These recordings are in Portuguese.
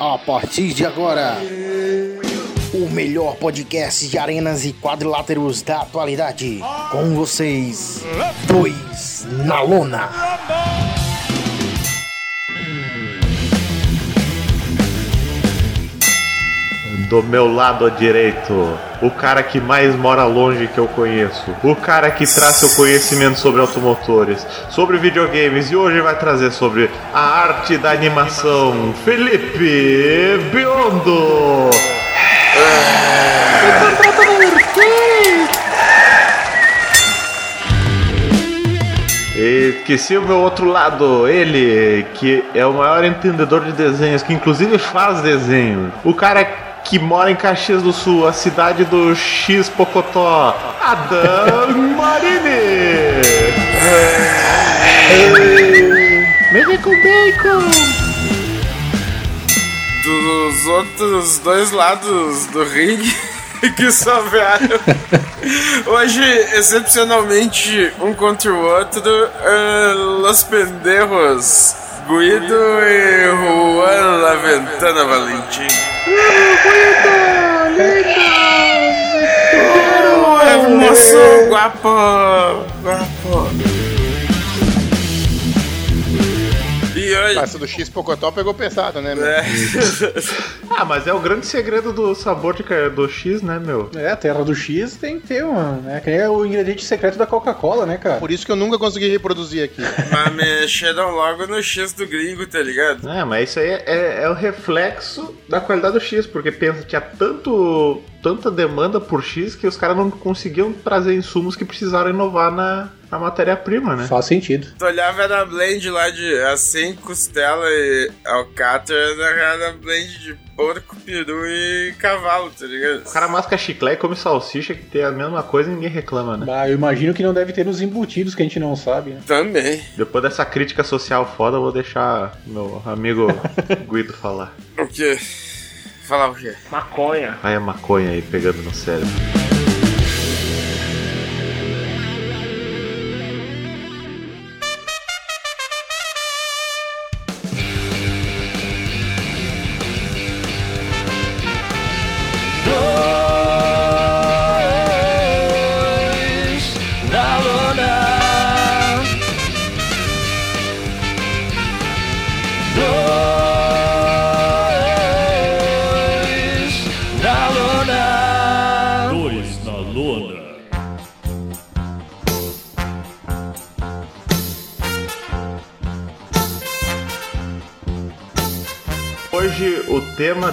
A partir de agora, o melhor podcast de arenas e quadriláteros da atualidade. Com vocês, dois na lona. Do meu lado direito, o cara que mais mora longe que eu conheço, o cara que traz seu conhecimento sobre automotores, sobre videogames e hoje vai trazer sobre a arte da animação, Felipe Biondo. Esqueci o meu outro lado, ele, que é o maior entendedor de desenhos, que inclusive faz desenho. O cara que mora em Caxias do Sul, a cidade do X Pocotó, Adam Marini. Me vem com bacon. Dos outros dois lados do ringue que sobraram. Hoje, excepcionalmente, um contra o outro, uh, Los Pendejos, Guido e Juan Laventana Valentim. Oh, hermoso, guapo, guapo. Hoje... Essa do X Pocotó pegou pesado, né, meu? É. Ah, mas é o grande segredo do sabor de, do X, né, meu? É, a terra do X tem que ter uma, né? Que nem é o ingrediente secreto da Coca-Cola, né, cara? Por isso que eu nunca consegui reproduzir aqui. Mas mexeram logo no X do gringo, tá ligado? É, mas isso aí é, é- é o reflexo da qualidade do X, porque pensa, tinha tanto, tanta demanda por X que os caras não conseguiam trazer insumos que precisaram inovar na, na matéria-prima, né? Faz sentido. Tu olhava era blend lá de assim, costela e alcatra, era blend de porco, peru e cavalo, tá ligado? O cara masca chiclete e come salsicha que tem a mesma coisa e ninguém reclama, né? Ah, eu imagino que não deve ter nos embutidos que a gente não sabe, né? Também. Depois dessa crítica social foda, eu vou deixar meu amigo Guido falar. O quê? Falar o quê? Maconha. Aí a maconha aí pegando no cérebro.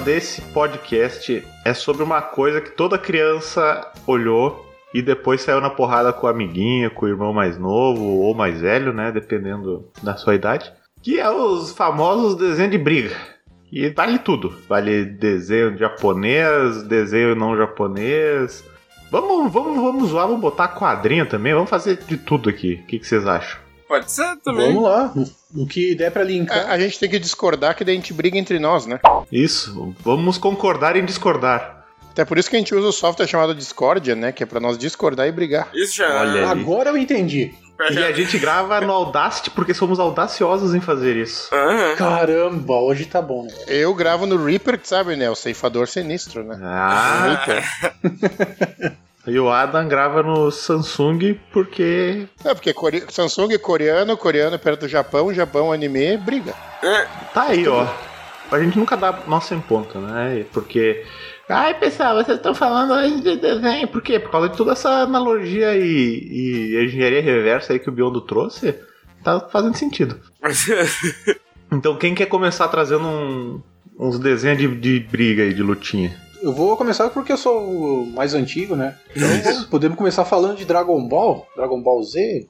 Desse podcast é sobre uma coisa que toda criança olhou e depois saiu na porrada com o amiguinho, com o irmão mais novo ou mais velho, né? Dependendo da sua idade. Que é os famosos desenhos de briga. E vale tudo. Vale desenho japonês, desenho não japonês. Vamos, vamos, vamos zoar, vamos botar quadrinho também. Vamos fazer de tudo aqui. O que, que vocês acham? Pode ser também. Vamos lá. O que der pra linkar. A, a gente tem que discordar que daí a gente briga entre nós, né? Isso, vamos concordar em discordar. Até por isso que a gente usa o software chamado Discordia, né? Que é pra nós discordar e brigar. Isso já. Olha aí. Agora eu entendi. E a gente grava no Audacity porque somos audaciosos em fazer isso. Aham. Caramba, hoje tá bom. Eu gravo no Reaper, que sabe, né? O ceifador sinistro, né? Ah, Reaper. e o Adam grava no Samsung porque. É, porque core... Samsung é coreano, coreano perto do Japão, Japão anime, briga. É, Tá aí, ó. A gente nunca dá nossa em ponta, né? Porque. Ai, pessoal, vocês estão falando hoje de desenho. Por quê? Por causa de toda essa analogia e, e engenharia reversa aí que o Biondo trouxe. Tá fazendo sentido. Então, quem quer começar trazendo um- uns desenhos de, de briga aí, de lutinha? Eu vou começar porque eu sou o mais antigo, né? Então podemos começar falando de Dragon Ball, Dragon Ball Z.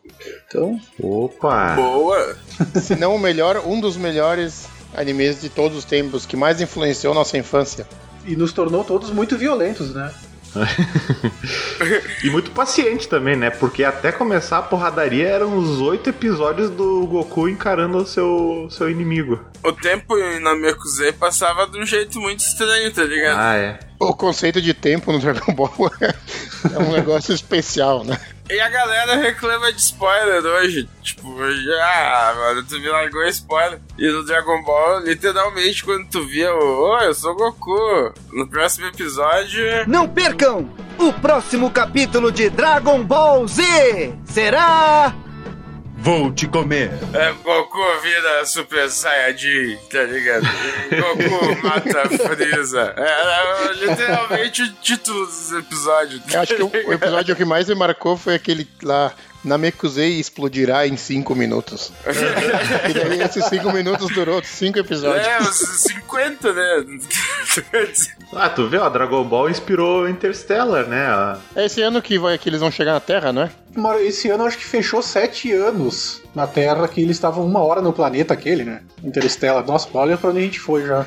Então, Opa! boa. Se não o melhor, um dos melhores animes de todos os tempos, que mais influenciou nossa infância. e nos tornou todos muito violentos, né? E muito paciente também, né? Porque até começar a porradaria eram os oito episódios do Goku encarando o seu, seu inimigo. O tempo na Mekuzei passava de um jeito muito estranho, tá ligado? Ah, é. O conceito de tempo no Dragon Ball é um negócio especial, né? E a galera reclama de spoiler hoje. Tipo, já, mano, tu me largou spoiler. E no Dragon Ball, literalmente, quando tu via o. Ô, eu sou Goku. No próximo episódio. Não percam o próximo capítulo de Dragon Ball Z! Será. Vou te comer. É, Goku vira Super Saiyajin, tá ligado? Goku mata Freeza. É, é literalmente o título do episódio. tá Eu acho que o, episódio que mais me marcou foi aquele lá. Namekusei explodirá em 5 minutos. e daí esses 5 minutos durou 5 episódios. É, os 50, né? Ah, tu vê, ó, Dragon Ball inspirou Interstellar, né? É esse ano que, vai, que eles vão chegar na Terra, não é? Mano, Esse ano eu acho que fechou sete anos na Terra, que eles estavam uma hora no planeta aquele, né? Interstellar. Nossa, olha pra onde a gente foi já.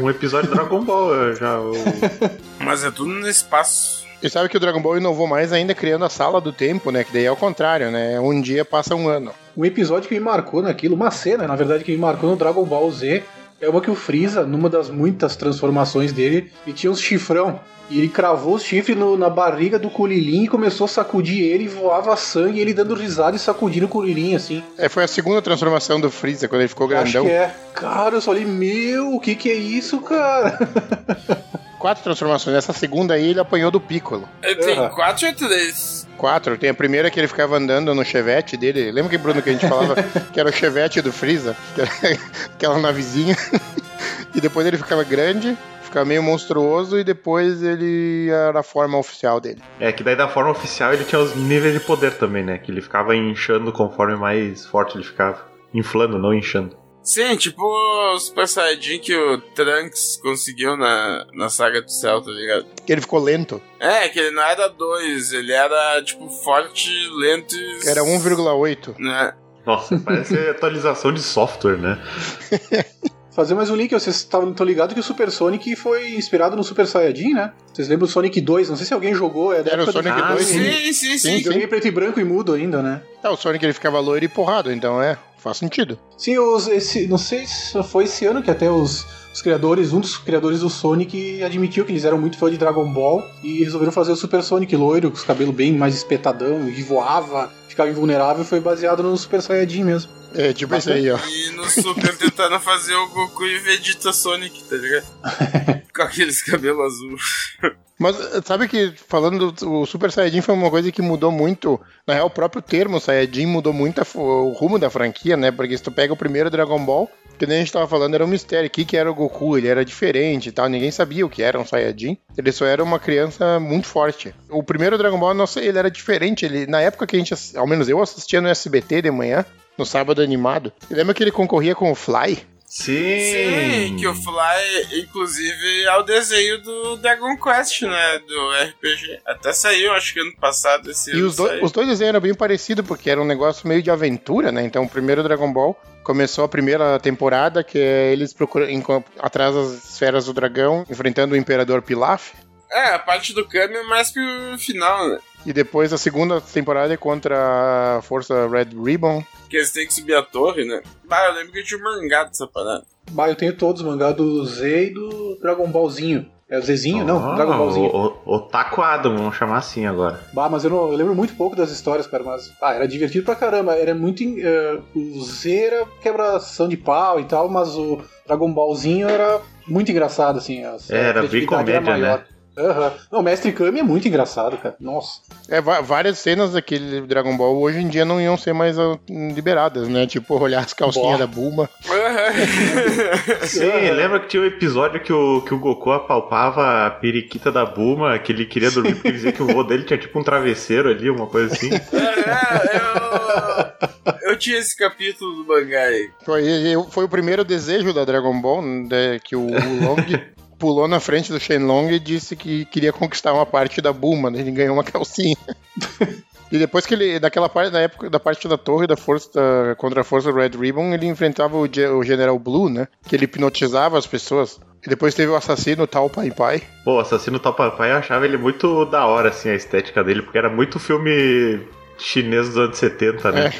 Um episódio de Dragon Ball é, já. o- Mas é tudo no espaço. E sabe que o Dragon Ball inovou mais ainda criando a sala do tempo, né? Que daí é o contrário, né? Um dia passa um ano. Um episódio que me marcou naquilo, uma cena, na verdade, que me marcou no Dragon Ball Z, é uma que o Freeza, numa das muitas transformações dele, ele tinha uns chifrão. E ele cravou os chifres no- na barriga do Kuririn e começou a sacudir ele, e voava sangue, ele dando risada e sacudindo o Kuririn, assim. É, foi a segunda transformação do Freeza, quando ele ficou Acho grandão. que é. Cara, eu só falei, meu, o que que é isso, cara? Quatro transformações. Essa segunda aí ele apanhou do Piccolo. É, Tem Aham. quatro ou três? Quatro. Tem a primeira que ele ficava andando no chevette dele. Lembra que, Bruno, que a gente falava que era o chevette do Freeza? Que era aquela navezinha. e depois ele ficava grande, ficava meio monstruoso e depois ele era a forma oficial dele. É que daí da forma oficial ele tinha os níveis de poder também, né? Que ele ficava inchando conforme mais forte ele ficava. Inflando, não inchando. Sim, tipo o Super Saiyajin que o Trunks conseguiu na, na saga do céu, tá ligado? Que ele ficou lento. É, que ele não era dois, ele era, tipo, forte, lento e... Era 1,8. Né? Nossa, parece atualização de software, né? Fazer mais um link, vocês estavam tão ligados que o Super Sonic foi inspirado no Super Saiyajin, né? Vocês lembram do Sonic 2? Não sei se alguém jogou, é da Era o época do- Sonic Ah, 2. sim. Sim, sim, sim. Sim, Joguei preto e branco e mudo ainda, né? É, o Sonic ele ficava loiro e porrado, então é, faz sentido. Sim, os, esse, não sei se foi esse ano que até os, os criadores, um dos criadores do Sonic admitiu que eles eram muito fã de Dragon Ball e resolveram fazer o Super Sonic loiro, com os cabelos bem mais espetadão, e voava, ficava invulnerável, foi baseado no Super Saiyajin mesmo. É tipo esse aí, ó. E no Super tentando fazer o Goku e Vegeta Sonic, tá ligado? Com aqueles cabelos azul. Mas sabe que falando do o Super Saiyajin foi uma coisa que mudou muito. Na real, o próprio termo Saiyajin mudou muito a o rumo da franquia, né? Porque se tu pega o primeiro Dragon Ball, que nem a gente tava falando, era um mistério. O que, que era o Goku? Ele era diferente e tal. Ninguém sabia o que era um Saiyajin. Ele só era uma criança muito forte. O primeiro Dragon Ball, nossa, ele era diferente. Ele, na época que a gente, ao menos eu assistia no SBT de manhã, no sábado animado. Lembra que ele concorria com o Fly? Sim, que o Fly, inclusive, é o desenho do Dragon Quest, né? Do RPG. Até saiu, acho que ano passado, esse E ano os, dois- saiu. os dois desenhos eram bem parecidos, porque era um negócio meio de aventura, né? Então, o primeiro Dragon Ball começou a primeira temporada, que é eles procuram atrás das esferas do dragão, enfrentando o Imperador Pilaf. É, a parte do Kami é mais pro final, né? E depois a segunda temporada é contra a Força Red Ribbon. Que eles têm que subir a torre, né? Bah, eu lembro que eu tinha um mangá dessa parada. Bah, eu tenho todos, mangá do Z e do Dragon Ballzinho. É o Zezinho? Não, Ah, Dragon Ballzinho. O, o, Otaku Adam, vamos chamar assim agora. Bah, mas eu, não, eu lembro muito pouco das histórias, cara, mas ah, era divertido pra caramba. Era muito. eh, o Z era quebração de pau e tal, mas o Dragon Ballzinho era muito engraçado, assim. a- a Era bem comédia, maior. né? Aham. Não, o Mestre Kami é muito engraçado, cara. Nossa. É, várias cenas daquele Dragon Ball hoje em dia não iam ser mais ah, liberadas, né? Tipo, olhar as calcinhas Boa. da Bulma. Sim, lembra que tinha um episódio que o, que o Goku apalpava a periquita da Buma, que ele queria dormir porque dizia que o vô dele tinha tipo um travesseiro ali, uma coisa assim. É, eu, eu tinha esse capítulo do mangá aí. Foi, foi o primeiro desejo da Dragon Ball, né, que o Long pulou na frente do Shenlong e disse que queria conquistar uma parte da Bulma, né? Ele ganhou uma calcinha. E depois que ele, daquela parte, na época da parte da torre da força da- contra a força Red Ribbon, ele enfrentava o, o General Blue, né? Que ele hipnotizava as pessoas. E depois teve o assassino Tal Pai Pai. Pô, o Assassino Tal Papai eu achava ele muito da hora, assim, a estética dele, porque era muito filme chinês dos anos 70, né?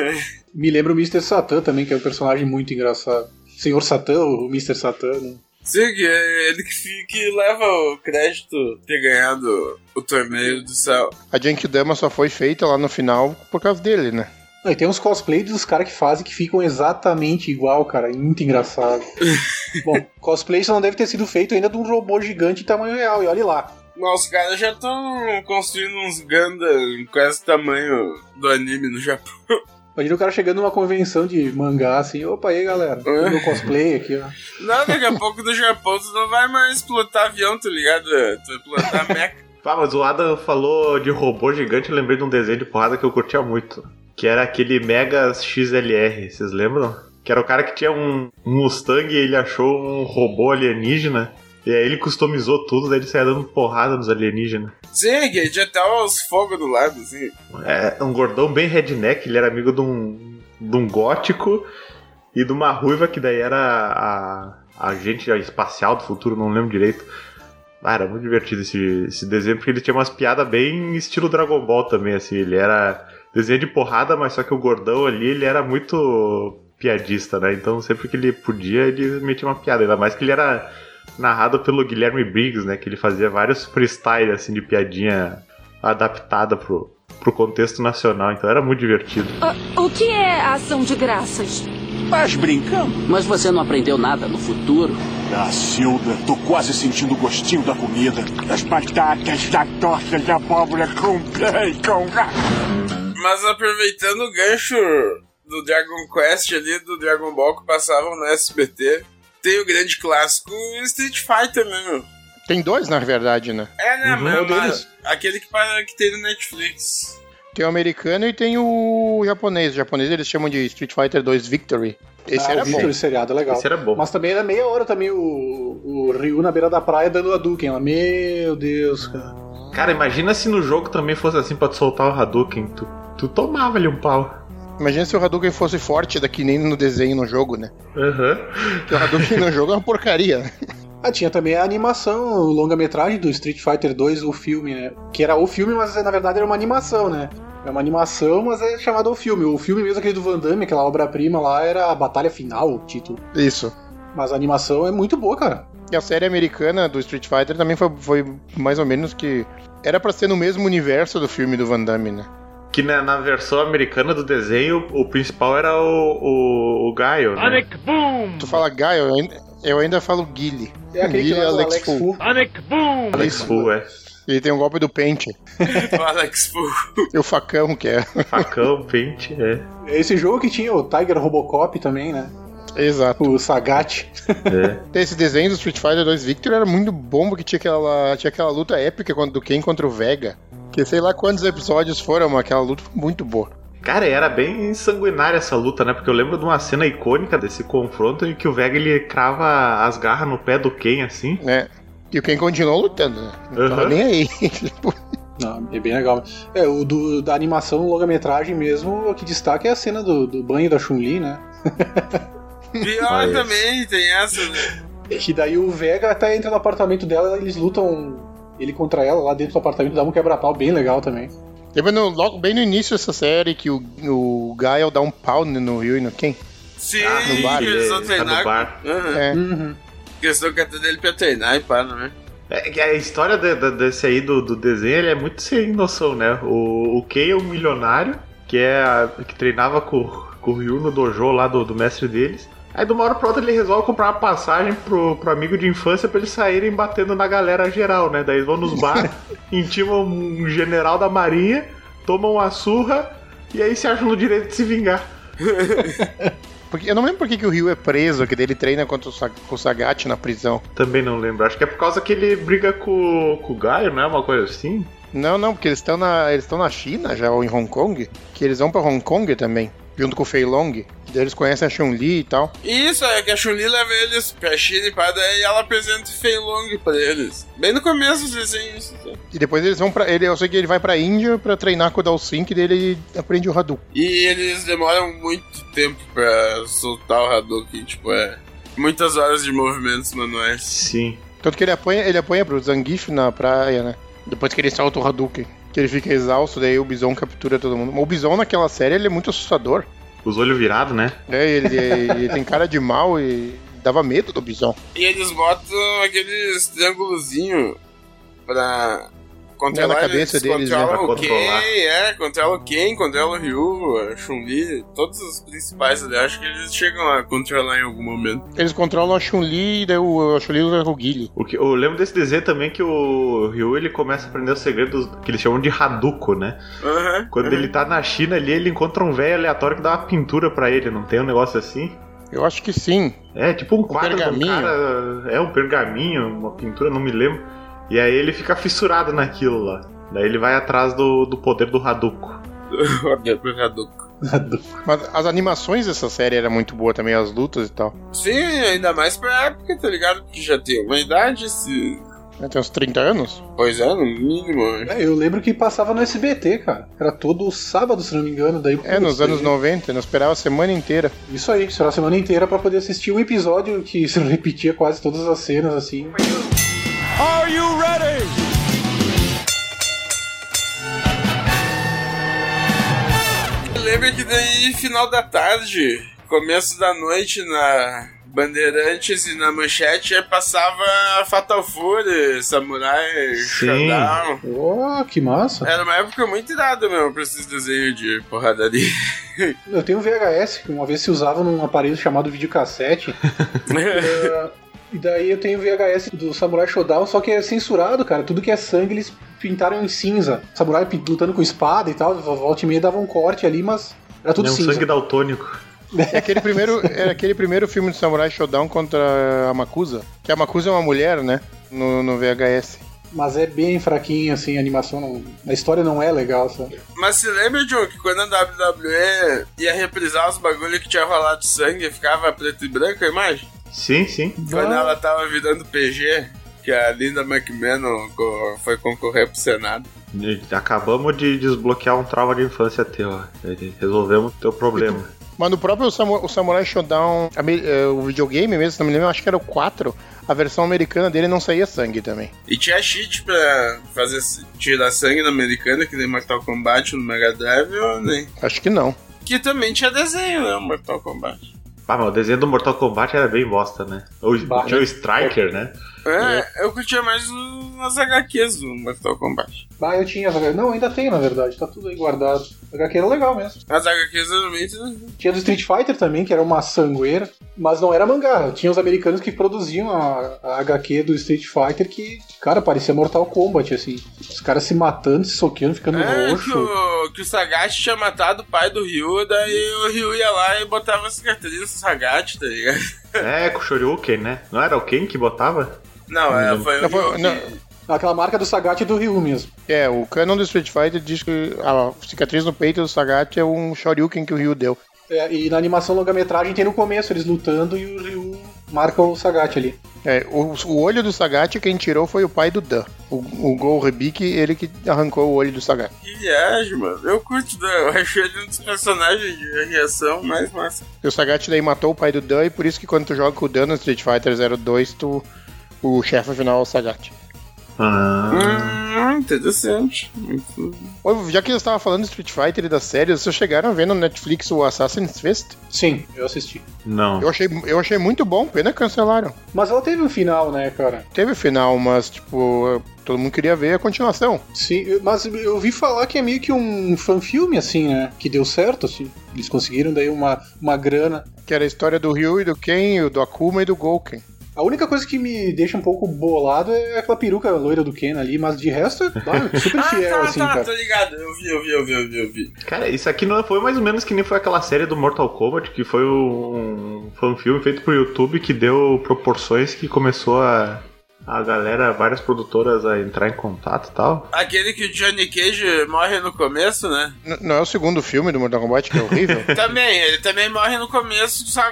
Me lembra o Mr. Satan também, que é um personagem muito engraçado. Senhor Satã, o Mr. Satan, né? Sim, que é ele que, que leva o crédito ter ganhado o torneio do céu. A Genkidama só foi feita lá no final por causa dele, né? Não, E tem uns cosplays dos caras que fazem que ficam exatamente igual, cara. Muito engraçado. Bom, cosplay só não deve ter sido feito ainda de um robô gigante em tamanho real, e olha lá. Mas os caras já estão construindo uns Gundam com esse tamanho do anime no Japão. Imagina o cara chegando numa convenção de mangá assim, opa aí galera, É. meu cosplay aqui, ó. Não, daqui a pouco no Japão tu não vai mais pilotar avião, tá ligado? Tu vai pilotar mecha. Ah, mas o Adam falou de robô gigante, eu lembrei de um desenho de porrada que eu curtia muito. Que era aquele Mega XLR, vocês lembram? Que era o cara que tinha um um Mustang e ele achou um robô alienígena. E aí ele customizou tudo, daí ele saia dando porrada nos alienígenas. Sim, que tinha até os fogos do lado, assim. É um gordão bem redneck, ele era amigo de um, de um gótico e de uma ruiva que daí era a, a agente espacial do futuro, não lembro direito. Ah, era muito divertido esse, esse desenho, porque ele tinha umas piadas bem estilo Dragon Ball também, assim. Ele era desenho de porrada, mas só que o gordão ali, ele era muito piadista, né? Então sempre que ele podia, ele metia uma piada. Ainda mais que ele era narrado pelo Guilherme Briggs, né? Que ele fazia vários freestyle, assim, de piadinha adaptada pro, pro contexto nacional. Então era muito divertido. Ah, o que é ação de graças? Mas brincamos. Mas você não aprendeu nada no futuro? Ah, Silda, tô quase sentindo o gostinho da comida. Das batatas, da torta de abóbora com bacon. Mas aproveitando o gancho do Dragon Quest ali, do Dragon Ball que passavam no SBT, tem o grande clássico Street Fighter, né, meu? Tem dois, na verdade, né? É, né, Uhum. mas, Qual mas aquele que, que tem no Netflix. Tem o americano e tem o japonês. O japonês eles chamam de Street Fighter 2 Victory. Esse ah, era o Victor, bom. esse seriado é legal. Esse era bom. Mas também era meia hora também o, o Ryu na beira da praia dando a Duken lá. Meu Deus, cara. Cara, imagina se no jogo também fosse assim pra tu soltar o Hadouken. Tu, tu tomava ali um pau. Imagina se o Hadouken fosse forte daqui nem no desenho no jogo, né? Aham. Porque o Hadouken no jogo é uma porcaria. né? Ah, tinha também a animação, o longa-metragem do Street Fighter 2, o filme, né? Que era o filme, mas na verdade era uma animação, né? É uma animação, mas é chamado o filme. O filme mesmo, aquele do Van Damme, aquela obra-prima lá, era a Batalha Final, o título. Isso. Mas a animação é muito boa, cara. E a série americana do Street Fighter também foi, foi mais ou menos que. Era pra ser no mesmo universo do filme do Van Damme, né? Que na, na versão americana do desenho, o principal era o, o, o Gaio, né? Tu fala Guy, eu ainda, eu ainda falo Guile. É aquele que Guile é do Alex Alex Fu. Fu. Alex Fu, é. Ele tem um golpe do pente. O Alex Fu. E o facão, que é. Facão, pente, é. Esse jogo que tinha o Tiger Robocop também, né? Exato. O Sagat. é. Esse desenho do Street Fighter 2 Victor era muito bom, porque tinha aquela, tinha aquela luta épica quando- do Ken contra o Vega. Que sei lá quantos episódios foram, mas aquela luta foi muito boa. Cara, era bem sanguinária essa luta, né? Porque eu lembro de uma cena icônica desse confronto em que o Vega ele crava as garras no pé do Ken, assim. né? E o Ken continuou lutando, né? Não tava Aham. nem aí. Não, é bem legal. É, o do, da animação longa-metragem mesmo, o que destaca é a cena do, do banho da Chun-Li, né? Pior também, tem essa, né? Que daí o Vega até entra no apartamento dela, eles lutam ele contra ela lá dentro do apartamento, dá um quebra-pau bem legal também. Lembra no- logo bem no início dessa série que o, o Gael dá um pau no Ryu e no Ken? Sim, no bar, que eles ele vão tá treinar. no bar. Aham. É. Uhum. Que eles estão catando ele pra treinar e pá, não é? É que a história de- de- desse aí do, do desenho ele é muito sem noção, né? O, o Ken é um milionário que, é a- que treinava com, com o Ryu no dojo lá do, do mestre deles. Aí de uma hora pra outra ele resolve comprar uma passagem pro, pro amigo de infância pra eles saírem batendo na galera geral, né? Daí eles vão nos bar, intimam um general da marinha, tomam uma surra e aí se acham no direito de se vingar. Porque eu não lembro por que, o Ryu é preso, que ele treina contra o, com o Sagat na prisão. Também não lembro. Acho que é por causa que ele briga com, com o Gaio, não é uma coisa assim? Não, não, porque eles estão na, eles estão na China já, ou em Hong Kong, que eles vão pra Hong Kong também, junto com o Fei Long. Daí eles conhecem a Chun-Li e tal. Isso, é que a Chun-Li leva eles pra China e pá, daí ela apresenta o Fei Long pra eles. Bem no começo dos desenhos. assim. E depois eles vão pra. Ele, eu sei que ele vai pra Índia pra treinar com o Dalsin, que daí ele aprende o Hadouken. E eles demoram muito tempo pra soltar o Hadouken, tipo, é. Muitas horas de movimentos manuais. Sim. Tanto que ele apanha, ele apanha pro Zangief na praia, né? Depois que ele solta o Hadouken. Que ele fica exausto, daí o Bison captura todo mundo. O Bison naquela série ele é muito assustador. Os olhos virados, né? É, ele, ele tem cara de mal e dava medo do Bison. E eles botam aqueles triângulozinhos pra controlar Na cabeça eles deles, né? controlam Pra o Ken, é, controla o Ken, controla o Ryu, a Chun-Li, todos os principais ali. Acho que eles chegam a controlar em algum momento. Eles controlam a Chun-Li e daí o, a Chun-Li usa o Guile. O que, eu lembro desse desenho também que o Ryu ele começa a aprender os segredos que eles chamam de Hadouken, né? Aham. Quando ele tá na China ali, ele encontra um velho aleatório que dá uma pintura pra ele, não tem um negócio assim? Eu acho que sim. É, tipo um quadro do pergaminho. cara. É um pergaminho, uma pintura, não me lembro. E aí ele fica fissurado naquilo lá. Daí ele vai atrás do, do poder do Hadouken. Hadouken. Mas as animações dessa série eram muito boa também, as lutas e tal. Sim, ainda mais pra época, tá ligado? Porque já tem uma idade, se... Né, Tem uns 30 anos? Pois é, no mínimo. É, eu lembro que passava no SBT, cara. Era todo sábado, se não me engano. Daí, É, nos anos daí- 90, eu esperava a semana inteira. Isso aí, era a semana inteira pra poder assistir um episódio que se repetia quase todas as cenas, assim. Are you ready? Lembra que daí, final da tarde, começo da noite, na Bandeirantes e na Manchete, passava Fatal Fury, Samurai, Sim. Shodown. Oh, que massa. Era uma época muito irada mesmo pra esses desenhos de porradaria. Eu tenho um VHS que uma vez se usava num aparelho chamado videocassete. É, e daí eu tenho VHS do Samurai Shodown, só que é censurado, cara. Tudo que é sangue eles pintaram em cinza. Samurai lutando com espada e tal, volta e meia dava um corte ali, mas era tudo é um cinza. sangue daltônico. É aquele primeiro, é aquele primeiro filme de Samurai Shodown contra a Makusa. Que a Makusa é uma mulher, né? No, no VHS. Mas é bem fraquinho, assim, a animação não... A história não é legal, sabe? Mas se lembra, John, que quando a WWE ia reprisar os bagulho que tinha rolado sangue, ficava preto e branco a imagem? Sim, sim. Quando ela tava virando PG, que a Linda McMahon foi concorrer pro Senado. Acabamos de desbloquear um trauma de infância teu. ó. Resolvemos o teu problema. Mas no próprio Samu- Samurai Shodown, eh, o videogame mesmo, se não me lembro, acho que era o 4. A versão americana dele não saía sangue também. E tinha cheat pra fazer tirar sangue na americana, que nem Mortal Kombat no Mega Drive, ou nem? Acho que não. Que também tinha desenho, né? Mortal Kombat. Ah, mas o desenho do Mortal Kombat era bem bosta, né? O, Bah, tinha o Striker, né? É, eu curtia mais as HQs do Mortal Kombat. Ah, eu tinha. Não, ainda tenho, na verdade. Tá tudo aí guardado. A HQ era legal mesmo. As HQs geralmente. Tinha do Street Fighter também, que era uma sangueira. Mas não era mangá. Tinha os americanos que produziam a, a HQ do Street Fighter que, cara, parecia Mortal Kombat, assim. Os caras se matando, se soqueando, ficando É, que roxo. o, que o Sagat tinha matado o pai do Ryu, daí o Ryu ia lá e botava as carteirinhas no Sagat, tá ligado? É, com o Shoryuken, né? Não era o Ken que botava? Não, é, foi Não, não. Aquela marca do Sagat e do Ryu mesmo. É, o canon do Street Fighter diz que a cicatriz no peito do Sagat é um Shoryuken que o Ryu deu. É, e na animação longa-metragem tem no começo eles lutando e o Ryu marca o Sagat ali. É, o, o olho do Sagat quem tirou foi o pai do Dan. O, o Gol Rebik, ele que arrancou o olho do Sagat. Que viagem, mano. Eu curto, Dan. eu achei ele um dos personagens de reação mais massa. E o Sagat daí matou o pai do Dan e por isso que quando tu joga com o Dan no Street Fighter 02, tu, o chefe final é o Sagat. Ah, Hum, interessante. Já que eu estava falando de Street Fighter e das séries, vocês chegaram a ver no Netflix o Assassin's Fist? Sim, eu assisti. não. Eu achei, eu achei muito bom, pena que cancelaram. Mas ela teve um final, né, cara? Teve final, mas, tipo, todo mundo queria ver a continuação. Sim, mas eu ouvi falar que é meio que um fanfilme, assim, né? Que deu certo, assim. Eles conseguiram daí uma, uma grana. Que era a história do Ryu e do Ken, e do Akuma e do Gouken. A única coisa que me deixa um pouco bolado é aquela peruca loira do Ken ali, mas de resto é ah, super Ah, fiel, tá, assim, tá, cara. tô ligado. Eu vi, eu vi, eu vi, eu vi, eu vi. Cara, isso aqui não foi mais ou menos que nem foi aquela série do Mortal Kombat, que foi um fanfilme feito por YouTube que deu proporções que começou a. A galera, várias produtoras a entrar em contato e tal. Aquele que o Johnny Cage morre no começo, né? N- não é o segundo filme do Mortal Kombat que é horrível? também, ele também morre no começo, só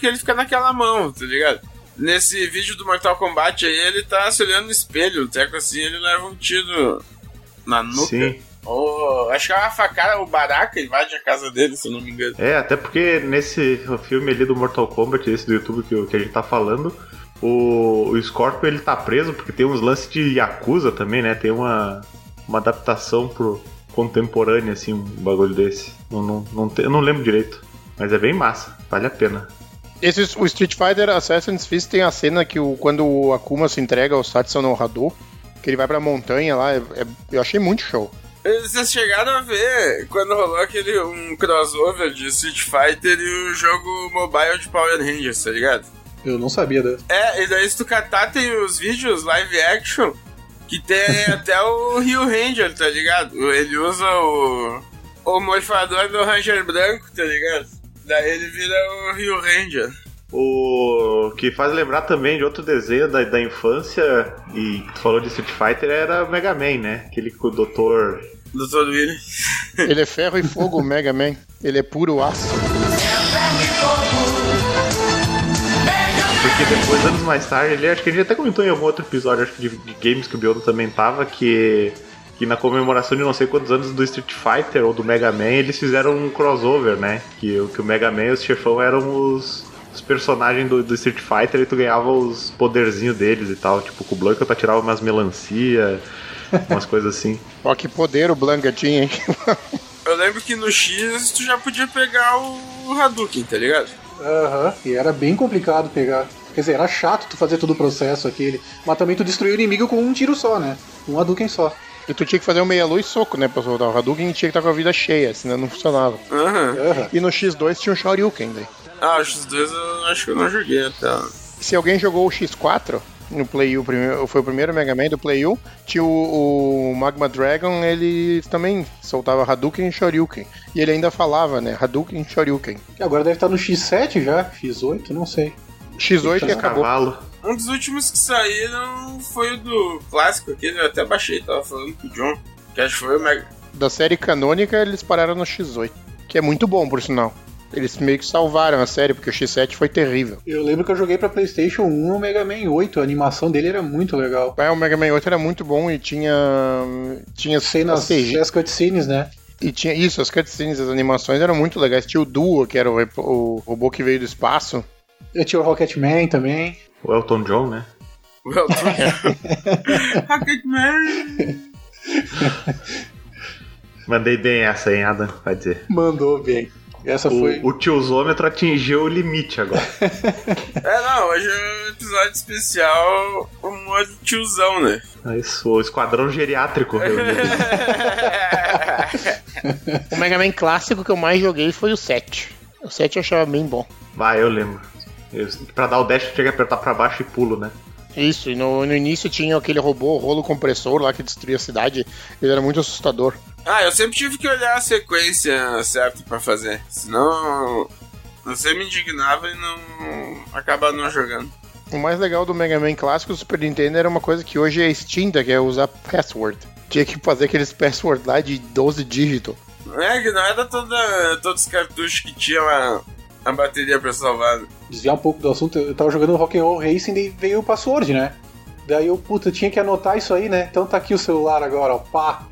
que ele fica naquela mão, tá ligado? Nesse vídeo do Mortal Kombat aí, ele tá se olhando no espelho, um teco assim, ele leva um tiro na nuca. Sim. Ou, acho que é uma facada, o Baraka invade a casa dele, se eu não me engano. É, até porque nesse filme ali do Mortal Kombat, esse do YouTube que, que a gente tá falando, o, o Scorpion ele tá preso porque tem uns lances de Yakuza também, né? Tem uma, uma adaptação pro contemporâneo, assim, um bagulho desse. Não, não, não te- eu não lembro direito. Mas é bem massa, vale a pena. Esse, o Street Fighter Assassin's Fist tem a cena que o, quando o Akuma se entrega ao Satsu no Hado, que ele vai pra montanha lá, é- é- eu achei muito show. Vocês chegaram a ver quando rolou aquele um crossover de Street Fighter e o jogo mobile de Power Rangers, tá ligado? Eu não sabia dessa. É, e daí se tu catar tem os vídeos live action que tem até o Rio Ranger, tá ligado? Ele usa o, o morfador do Ranger branco, tá ligado? Daí ele vira o Rio Ranger. O que faz lembrar também de outro desenho da, da infância, e tu falou de Street Fighter, era o Mega Man, né? Aquele com o Dr. Dr. Willy. Ele é ferro e fogo, o Mega Man. Ele é puro aço. Porque depois, anos mais tarde, ele, acho que a gente até comentou em algum outro episódio, acho que de, de games que o Biodo também tava, que, que na comemoração de não sei quantos anos do Street Fighter ou do Mega Man, eles fizeram um crossover, né? Que, o- que o Mega Man e os chefão eram os, os personagens do, do Street Fighter e tu ganhava os poderzinhos deles e tal. Tipo, com o Blanca tu atirava umas melancia, umas coisas assim. Ó, que poder o Blanca tinha, hein? Eu lembro que no X tu já podia pegar o Hadouken, tá ligado? Aham. E era bem complicado pegar. Quer dizer, era chato tu fazer todo o processo aquele. Mas também tu destruiu o inimigo com um tiro só, né? Um Hadouken só. E tu tinha que fazer um meia-lua e soco, né? Pra soltar o Hadouken e tinha que estar com a vida cheia, senão não funcionava. Aham. E no X2 tinha o Shoryuken daí. Ah, o X2 eu acho que eu não joguei até. Se alguém jogou o X4 no Play U, foi o primeiro Mega Man do Play U, tinha o, o Magma Dragon, ele também soltava Hadouken e Shoryuken. E ele ainda falava, né? Hadouken e Shoryuken. E agora deve estar no X7 já, X8, não sei. X8 que acabou. Cavalo. Um dos últimos que saíram foi o do clássico aquele, eu até baixei, tava falando com o John. Que acho que foi o Mega. Da série canônica, eles pararam no X8. Que é muito bom, por sinal. Eles meio que salvaram a série, porque o X7 foi terrível. Eu lembro que eu joguei pra PlayStation 1 o Mega Man 8, a animação dele era muito legal. É, o Mega Man 8 era muito bom e tinha. Tinha Cenas, as CG. as cutscenes, né? E tinha isso, as cutscenes, as animações eram muito legais. Tinha o Duo, que era o, o robô que veio do espaço. Eu tinha o Rocketman também. O Elton John, né? O Elton Rocketman! Mandei bem essa, hein, Adam? Vai dizer. Mandou bem. Essa foi. O, o tiozômetro atingiu o limite agora. É, não, hoje é um episódio especial, o modo tiozão, né? É isso, o esquadrão geriátrico reunido. O Mega Man clássico que eu mais joguei foi o 7. O 7 eu achava bem bom. Vai, eu lembro. Eu, pra dar o dash, tinha que apertar pra baixo e pulo, né? Isso, e no, no início tinha aquele robô, o rolo compressor lá que destruía a cidade. Ele era muito assustador. Ah, eu sempre tive que olhar a sequência certa pra fazer. Senão você me indignava e não acaba não jogando. O mais legal do Mega Man clássico do Super Nintendo era uma coisa que hoje é extinta, que é usar password. Tinha que fazer aqueles password lá de 12 dígitos. É, que não era toda, todos os cartuchos que tinham a, a bateria pra salvar. Desviar um pouco do assunto, eu tava jogando Rock'n'Roll Racing e veio o password, né? Daí eu, puta, eu tinha que anotar isso aí, né? Então tá aqui o celular agora, ó, pá.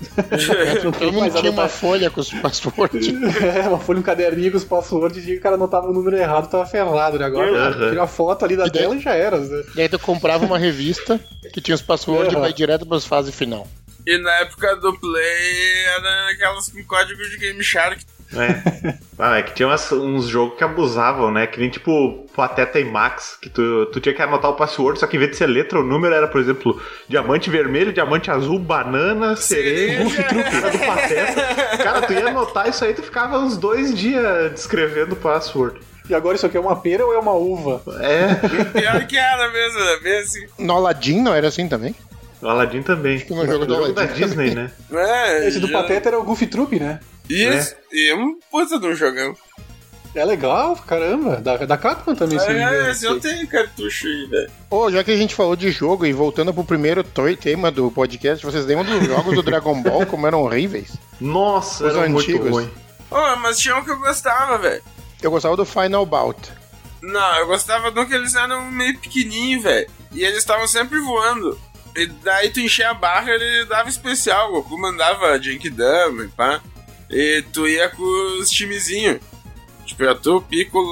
Não Todo mundo mais tinha uma folha com os passwords. É, uma folha, um caderninho com os passwords e o cara anotava o número errado, tava ferrado, né? Agora Uhum. tira a foto ali da E daí- tela e já era. Né? e aí tu comprava uma revista que tinha os passwords e Uhum. vai direto para as fases final. E na época do Play era aquelas com código de Game Shark. É. Ah, é que tinha umas- uns jogos que abusavam, né? Que nem tipo Pateta e Max, que tu, tu tinha que anotar o password, só que em vez de ser letra, o número era, por exemplo, diamante vermelho, diamante azul, banana, cereja, cara do Pateta. Cara, tu ia anotar isso aí, tu ficava uns dois dias descrevendo o password. E agora isso aqui é uma pera ou é uma uva? É, Pior que era mesmo, era bem assim. No Aladdin não era assim também? o Aladdin também. que no jogo do O jogo da Disney, também. né? É, Esse do já- Pateta era o Goofy Troop, né? Isso, e um puta de um jogão. É legal, caramba. Da, da Capcom também, engano. É, esse eu tenho cartucho aí, velho. Ô, já que a gente falou de jogo e voltando pro primeiro tema do podcast, vocês lembram dos jogos do Dragon Ball como eram horríveis? Nossa, Os era muito antigos. ruim. Ô, mas tinha um que eu gostava, velho. Eu gostava do Final Bout. Não, eu gostava de um que eles eram meio pequenininhos, velho. E eles estavam sempre voando. E daí tu enchia a barra ele dava especial. O Goku mandava Genkidama e pá. E tu ia com os timezinhos. Tipo, era tu, o Piccolo,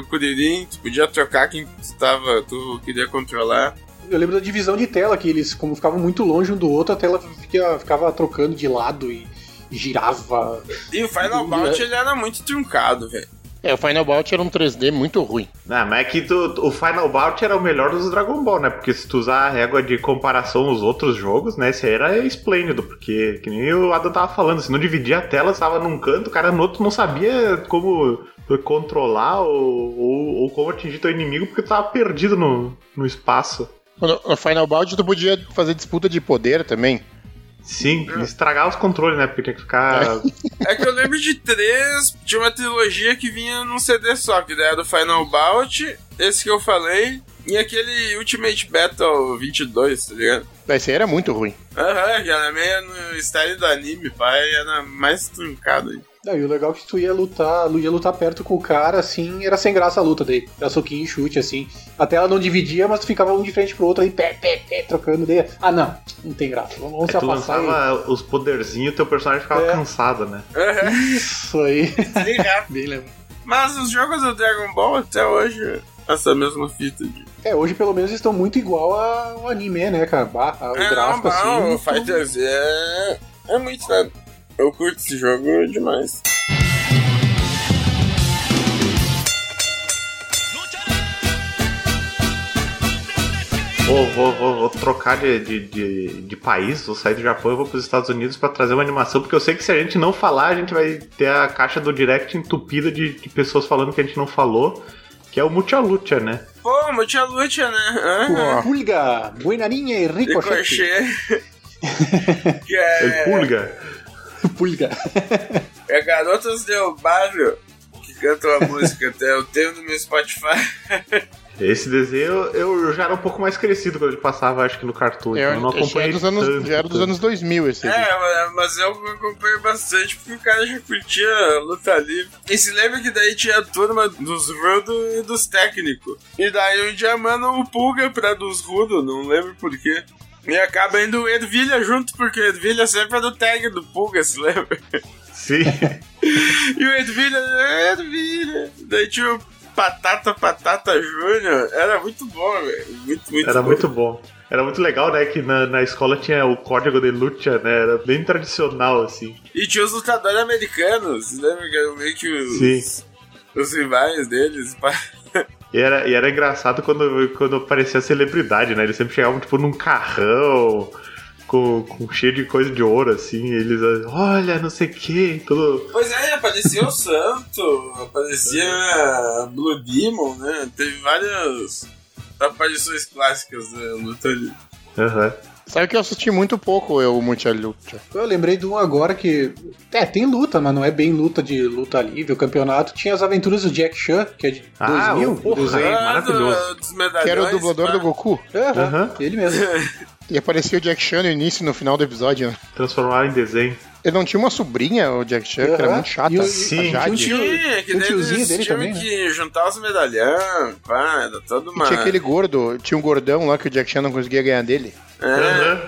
o Kuririn. Tu podia trocar quem tu, tava, tu queria controlar. Eu lembro da divisão de tela, que eles, como ficavam muito longe um do outro, a tela fica- ficava trocando de lado e, e girava. E o Final Bout ele era muito truncado, velho. É, o Final Bout era um 3D muito ruim. Não, mas é que tu, o Final Bout era o melhor dos Dragon Ball, né? Porque se tu usar a régua de comparação nos outros jogos, né? Esse aí era esplêndido, porque que nem o Adam tava falando, se não dividia a tela, estava num canto, o cara no outro não sabia como controlar ou, ou, ou como atingir teu inimigo, porque tu tava perdido no, no espaço. No Final Bout tu podia fazer disputa de poder também. Sim, estragar os controles, né? Porque tinha que ficar. É que eu lembro de três, tinha uma trilogia que vinha num CD só, que era do Final Bout, esse que eu falei, e aquele Ultimate Battle 22, tá ligado? Esse aí era muito ruim. Aham, que era meio no style do anime, pai, era mais truncado aí. Não, e o legal é que tu ia lutar, ia lutar perto com o cara, assim, era sem graça a luta daí. Era soquinho e chute, assim. A tela não dividia, mas tu ficava um de frente pro outro aí, pé, pé, pé, trocando daí. Ah, não, não tem graça. Vamos, vamos É, se tu afastar aí. lançava os poderzinhos e teu personagem ficava É. cansado, né? Isso aí. Bem lembrado. Mas os jogos do Dragon Ball até hoje, essa mesma fita de. É, hoje pelo menos estão muito igual ao anime, né, cara? O É, gráfico não, assim. não, o muito- Fighter Z é. É muito nada. Eu curto esse jogo demais. Vou, vou, vou, vou trocar de, de, de, de país, vou sair do Japão e vou pros Estados Unidos pra trazer uma animação, porque eu sei que se a gente não falar, a gente vai ter a caixa do direct entupida de, de pessoas falando que a gente não falou, que é o Mucha Lucha, né? Pô, Mucha Lucha, né? Aham. Pulga, Buenarinha e Ricochet. Ricochet. que El é. Pulga. Pulga. É Garotas Del Barrio que cantam a música. Até eu tenho no meu Spotify. Esse desenho eu já era um pouco mais crescido quando ele passava, acho que no Cartoon. então Eu, eu não esse já, acompanhei é dos anos, tanto, já era dos anos 2000 esse aí. É, mas eu acompanho bastante porque o cara já curtia luta livre. E se lembra que daí tinha a turma dos rudos e dos técnicos. E daí um dia mandam o Pulga pra dos rudos, não lembro porquê. E acaba indo o Ervilha junto, porque o Ervilha sempre é do tag do Pulga, se lembra? Sim. E o Ervilha, Ervilha. Daí tinha o Patata Patata Júnior. Era muito bom, velho. Muito, muito Era bom. muito bom. Era muito legal, né? Que na, na escola tinha o código de luta, né? Era bem tradicional, assim. E tinha os lutadores americanos, lembra meio que os, Sim. os rivais deles. E era, e era engraçado quando, quando aparecia celebridade, né? Eles sempre chegavam, tipo, num carrão, com, com cheio de coisa de ouro, assim. E eles, olha, não sei o que, tudo... Pois é, aparecia o Santo, aparecia a Blue Demon, né? Teve várias aparições clássicas da luta ali. Aham. Sabe que eu assisti muito pouco eu, o Mucha Lucha. Eu lembrei de um agora que. É, tem luta, mas não é bem luta de luta livre. O campeonato tinha as aventuras do Jack Chan, que é de Ah, 2000. o- porra, desenho. é maravilhoso. Do- Que era o dublador do Goku. Aham, Aham. ele mesmo. E aparecia o Jack Chan no início e no final do episódio. né? Transformaram em desenho. Ele não tinha uma sobrinha, o Jack Chan, que era muito chata. E o- a Sim. Jade. Tinha que um daí tiozinho dele também, né? que juntar os medalhões, pá, era toda E uma... tinha aquele gordo, tinha um gordão lá que o Jack Chan não conseguia ganhar dele. É,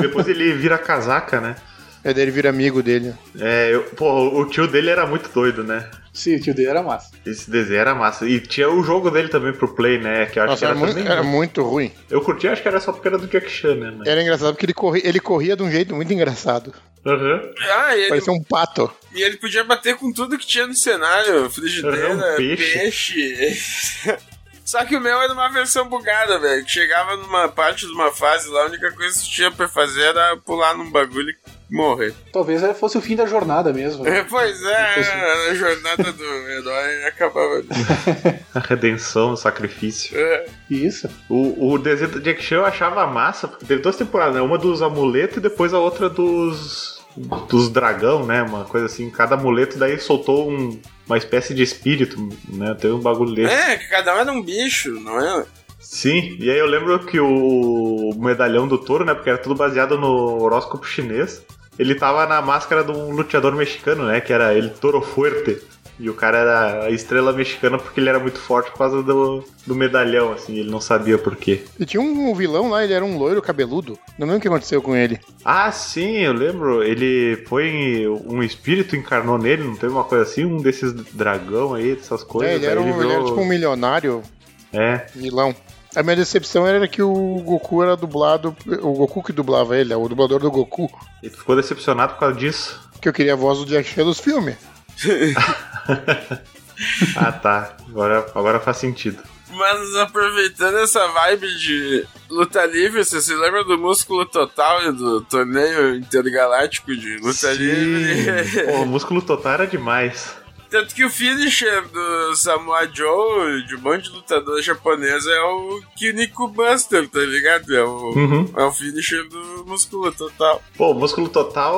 depois ele vira casaca, né? Aí daí ele vira amigo dele. É, eu, pô, o tio dele era muito doido, né? Sim, o tio dele era massa. Esse desenho era massa. E tinha o jogo dele também pro Play, né? Que eu acho Nossa, que era, era, muito, também. era muito ruim. Eu curti, acho que era só porque era do Jack Chan, né? Mas... Era engraçado porque ele corria, ele corria de um jeito muito engraçado. Aham. Ah, e ele, Parecia um pato. e ele podia bater com tudo que tinha no cenário. Frigideira, um peixe. peixe. Só que o meu era uma versão bugada, velho. Chegava numa parte de uma fase lá, a única coisa que tinha pra fazer era pular num bagulho e morrer. Talvez é, fosse o fim da jornada mesmo. né? Pois é, a jornada do herói acabava ali. A redenção, o sacrifício. É. Isso. O, o desenho do Jack Chan eu achava massa, porque teve duas temporadas, né? Uma dos amuletos e depois a outra dos. dos dragão, né? Uma coisa assim. Cada amuleto daí soltou um- uma espécie de espírito, né? Teve um bagulho desse. É, que cada um era um bicho, não é? Sim, e aí eu lembro que o medalhão do touro, né? Porque era tudo baseado no horóscopo chinês. Ele tava na máscara de um luteador mexicano, né? Que era ele Toro Fuerte. E o cara era a estrela mexicana porque ele era muito forte por causa do, do medalhão, assim, ele não sabia por quê. E tinha um vilão lá, ele era um loiro cabeludo. Não lembro o que aconteceu com ele. Ah, sim, eu lembro. Ele foi. Um espírito encarnou nele, não teve uma coisa assim? Um desses dragão aí, dessas coisas. É, ele, era um, ele era virou- tipo um milionário É, vilão. A minha decepção era que o Goku era dublado. O Goku que dublava ele, é o dublador do Goku. ele ficou decepcionado por causa disso. Que eu queria a voz do Jack Chan dos filmes. ah, tá. Agora, agora faz sentido. Mas aproveitando essa vibe de luta livre, você se lembra do músculo total e do torneio intergaláctico de luta Sim. livre? Pô, o músculo total era demais. Tanto que o finisher do Samoa Joe, de um monte de lutador japonês, é o Kiniko Buster, tá ligado? É o, Uhum. é o finisher do músculo total. Pô, o músculo total.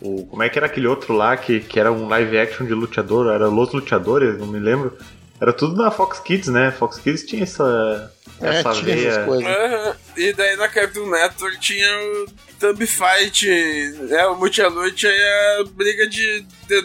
O, como é que era aquele outro lá que, que era um live action de luteador? Era Los Luteadores, não me lembro. Era tudo na Fox Kids, né? Fox Kids tinha essa. É, essa tinha veia. essas coisas. Aham. E daí na Cartoon Network tinha o Thumb Fight, é, o Multialute aí é a briga de, de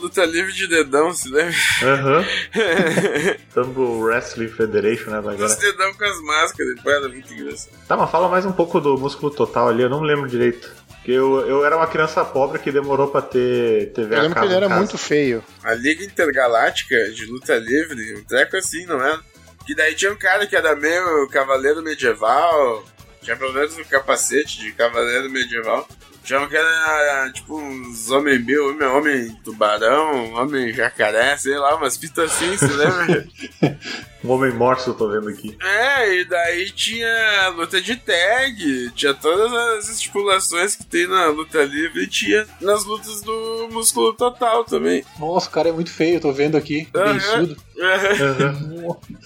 luta livre de dedão, se lembra? Aham. Tumble Wrestling Federation, né? Os Agora. dedão com as máscaras, pô, era muito engraçado. Tá, mas fala mais um pouco do músculo total ali, eu não lembro direito. Porque eu, eu era uma criança pobre que demorou pra ter TV Eu lembro que ele era casa. muito feio. A Liga Intergaláctica de Luta Livre, um treco assim, não é? Que daí tinha um cara que era meio cavaleiro medieval, tinha pelo menos um capacete de cavaleiro medieval. Um que era tipo uns homem bill, homem, homem tubarão, homem jacaré, sei lá, umas fitas assim, você lembra? Um homem morto, eu tô vendo aqui. é, e daí tinha luta de tag, tinha todas as estipulações que tem na luta livre e tinha nas lutas do músculo total também. Nossa, o cara é muito feio, eu tô vendo aqui. Aham. Beiçudo.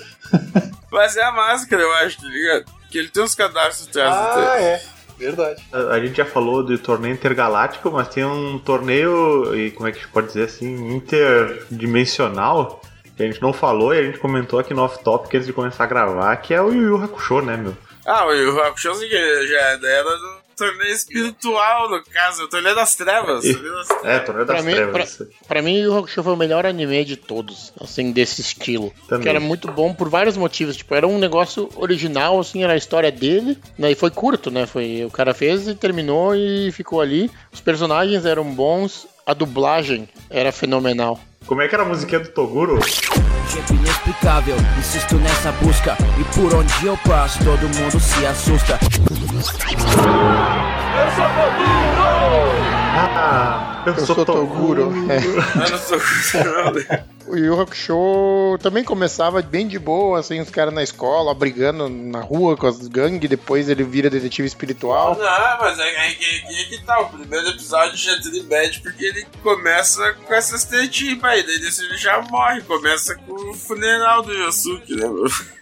Mas é a máscara, eu acho, tá ligado? Que ele tem uns cadastros atrás do Ah, é. Verdade. A, a gente já falou de torneio intergaláctico, mas tem um torneio, e como é que a gente pode dizer assim, interdimensional, que a gente não falou e a gente comentou aqui no off-top antes de começar a gravar, que é o Yu Yu Hakusho, né, meu? Ah, o Yu Hakusho assim, já era do torneio espiritual, no caso, o torneio das trevas. Torneio das trevas. É, torneio das Pra mim, trevas. Pra mim, o Hakusho foi o melhor anime de todos, assim, desse estilo. Também. Que era muito bom por vários motivos. Tipo, era um negócio original, assim, era a história dele, né? E foi curto, né? Foi, o cara fez e terminou e ficou ali. Os personagens eram bons, a dublagem era fenomenal. Como é que era a musiquinha do Toguro? Jeito inexplicável, insisto nessa busca E por onde eu passo todo mundo se assusta. Ah, eu, Eu sou, sou Toguro. Toguro. É. Eu não sou O Yu Hakusho também começava bem de boa, assim, os caras na escola, brigando na rua com as gangues, depois ele vira detetive espiritual. Não, mas é, é, é, é que tá, o primeiro episódio já é tudo bad porque ele começa com essas tetinhas, aí daí desse ele já morre, começa com o funeral do Yosuke, né?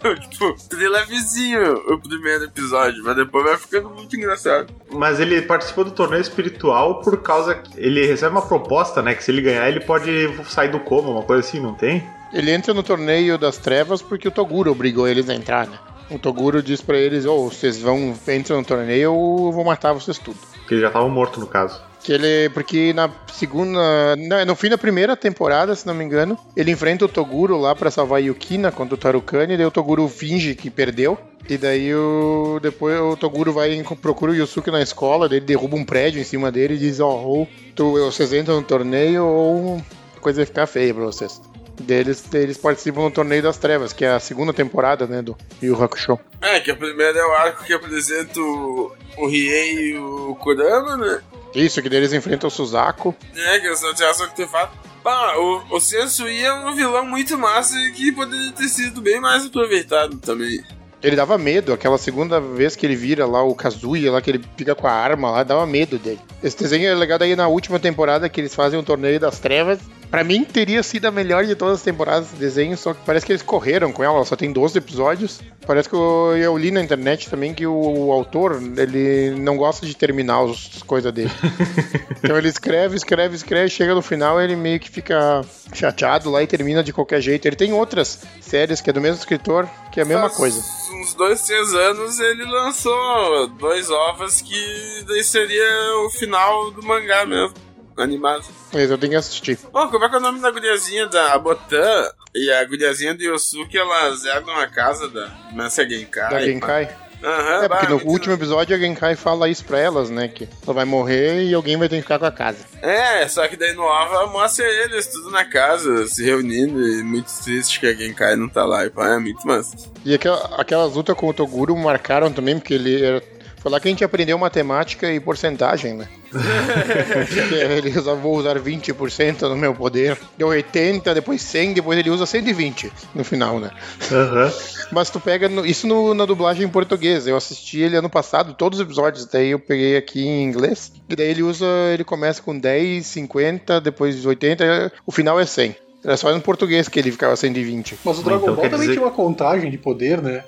tipo, trilevezinho o primeiro episódio, mas depois vai ficando muito engraçado. Mas ele participou do torneio espiritual por causa que ele recebe uma proposta, né? Que se ele ganhar, ele pode sair do coma, uma coisa assim, não tem? Ele entra no torneio das trevas porque o Toguro obrigou eles a entrar, né? O Toguro diz pra eles, ô, vocês vão, entram no torneio ou eu vou matar vocês tudo. Porque ele já tava morto, no caso. Que ele, porque na segunda, na- no fim da primeira temporada, se não me engano, ele enfrenta o Toguro lá pra salvar a Yukina contra o Tarukani, daí o Toguro finge que perdeu. E daí o, depois o Toguro vai procura o Yusuke na escola, ele derruba um prédio em cima dele e diz, ó, ou tu, vocês entram no torneio ou a coisa vai ficar feia pra vocês. Deles, eles participam do Torneio das Trevas, que é a segunda temporada, né, do Yu Hakusho. É, que a primeira é o arco que apresenta o, o Riei e o Kurama, né? Isso, que deles enfrentam o Suzaku. É, que eles não tinham artefato. Bah, o, o Sensui é um vilão muito massa e que poderia ter sido bem mais aproveitado também. Ele dava medo, aquela segunda vez que ele vira lá o Kazuya, lá que ele fica com a arma lá, dava medo dele. Esse desenho é legal daí na última temporada que eles fazem o Torneio das Trevas. Pra mim teria sido a melhor de todas as temporadas desse desenho, só que parece que eles correram com ela, ela só tem 12 episódios. Parece que eu, eu li na internet também que o, o autor, ele não gosta de terminar as, as coisas dele. então ele escreve, escreve, escreve, chega no final ele meio que fica chateado lá e termina de qualquer jeito. Ele tem outras séries que é do mesmo escritor, que é a mesma Faz coisa. Uns dois, três anos ele lançou dois ovos que daí seria o final do mangá mesmo, animado. Mas eu tenho que assistir. Bom, como é que é o nome da guriazinha da Botan e a guriazinha do Yosuke, elas herdam a casa da Massa Genkai? Da Genkai. Aham, É, porque no último episódio a Genkai fala isso pra elas, né? Que ela vai morrer e alguém vai ter que ficar com a casa. É, só que daí no OVA mostra eles tudo na casa, se reunindo, e muito triste que a Genkai não tá lá. E pá, é muito massa. E aquela, aquelas lutas com o Toguro marcaram também, porque ele era. Foi lá que a gente aprendeu matemática e porcentagem, né? ele usa, vou usar 20% no meu poder. Deu 80, depois 100, depois ele usa 120 no final, né? Uhum. Mas tu pega no, isso no, na dublagem em português. Eu assisti ele ano passado, todos os episódios, daí eu peguei aqui em inglês. E daí ele usa, ele começa com 10, 50, depois 80, o final é 100. Era só no português que ele ficava 120. Mas o Dragon Então Ball também dizer- tinha uma contagem de poder, né?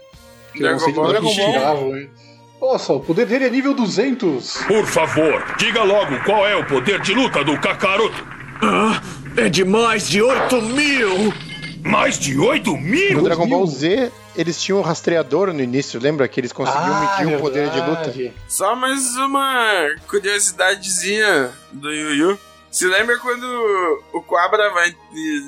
Que eu não sei de Dragon onde Ball- tiravam. hein? Nossa, o poder dele é nível 200. Por favor, diga logo qual é o poder de luta do Kakaroto. É de mais de 8 mil! Mais de 8 mil? No Dragon. Ball Z, eles tinham um rastreador no início, lembra? Que eles conseguiam Ah, medir o poder de luta. Só mais uma curiosidadezinha do Yu Yu. Se lembra quando o Cobra vai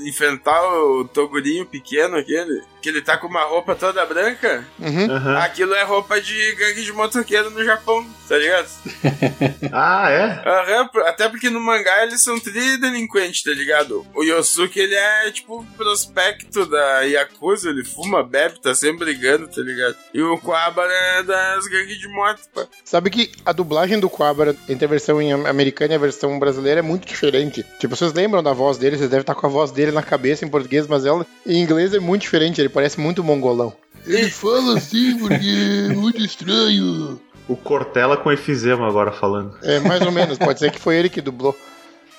enfrentar o Togurinho pequeno aquele? Que ele tá com uma roupa toda branca? Uhum. Uhum. Aquilo é roupa de gangue de motoqueiro no Japão, tá ligado? Ah, é? Aham, até porque no mangá eles são tri-delinquentes, tá ligado? O Yosuke, ele é tipo prospecto da Yakuza, ele fuma, bebe, tá sempre brigando, tá ligado? E o Quabara é das gangues de moto, pá. Sabe que a dublagem do Quabra entre a versão americana e a versão brasileira é muito diferente. Tipo, vocês lembram da voz dele, vocês devem estar com a voz dele na cabeça em português, mas ela em inglês é muito diferente, ele parece muito mongolão. Ele fala assim porque é muito estranho. O Cortella com efizema agora falando. É, mais ou menos, pode ser que foi ele que dublou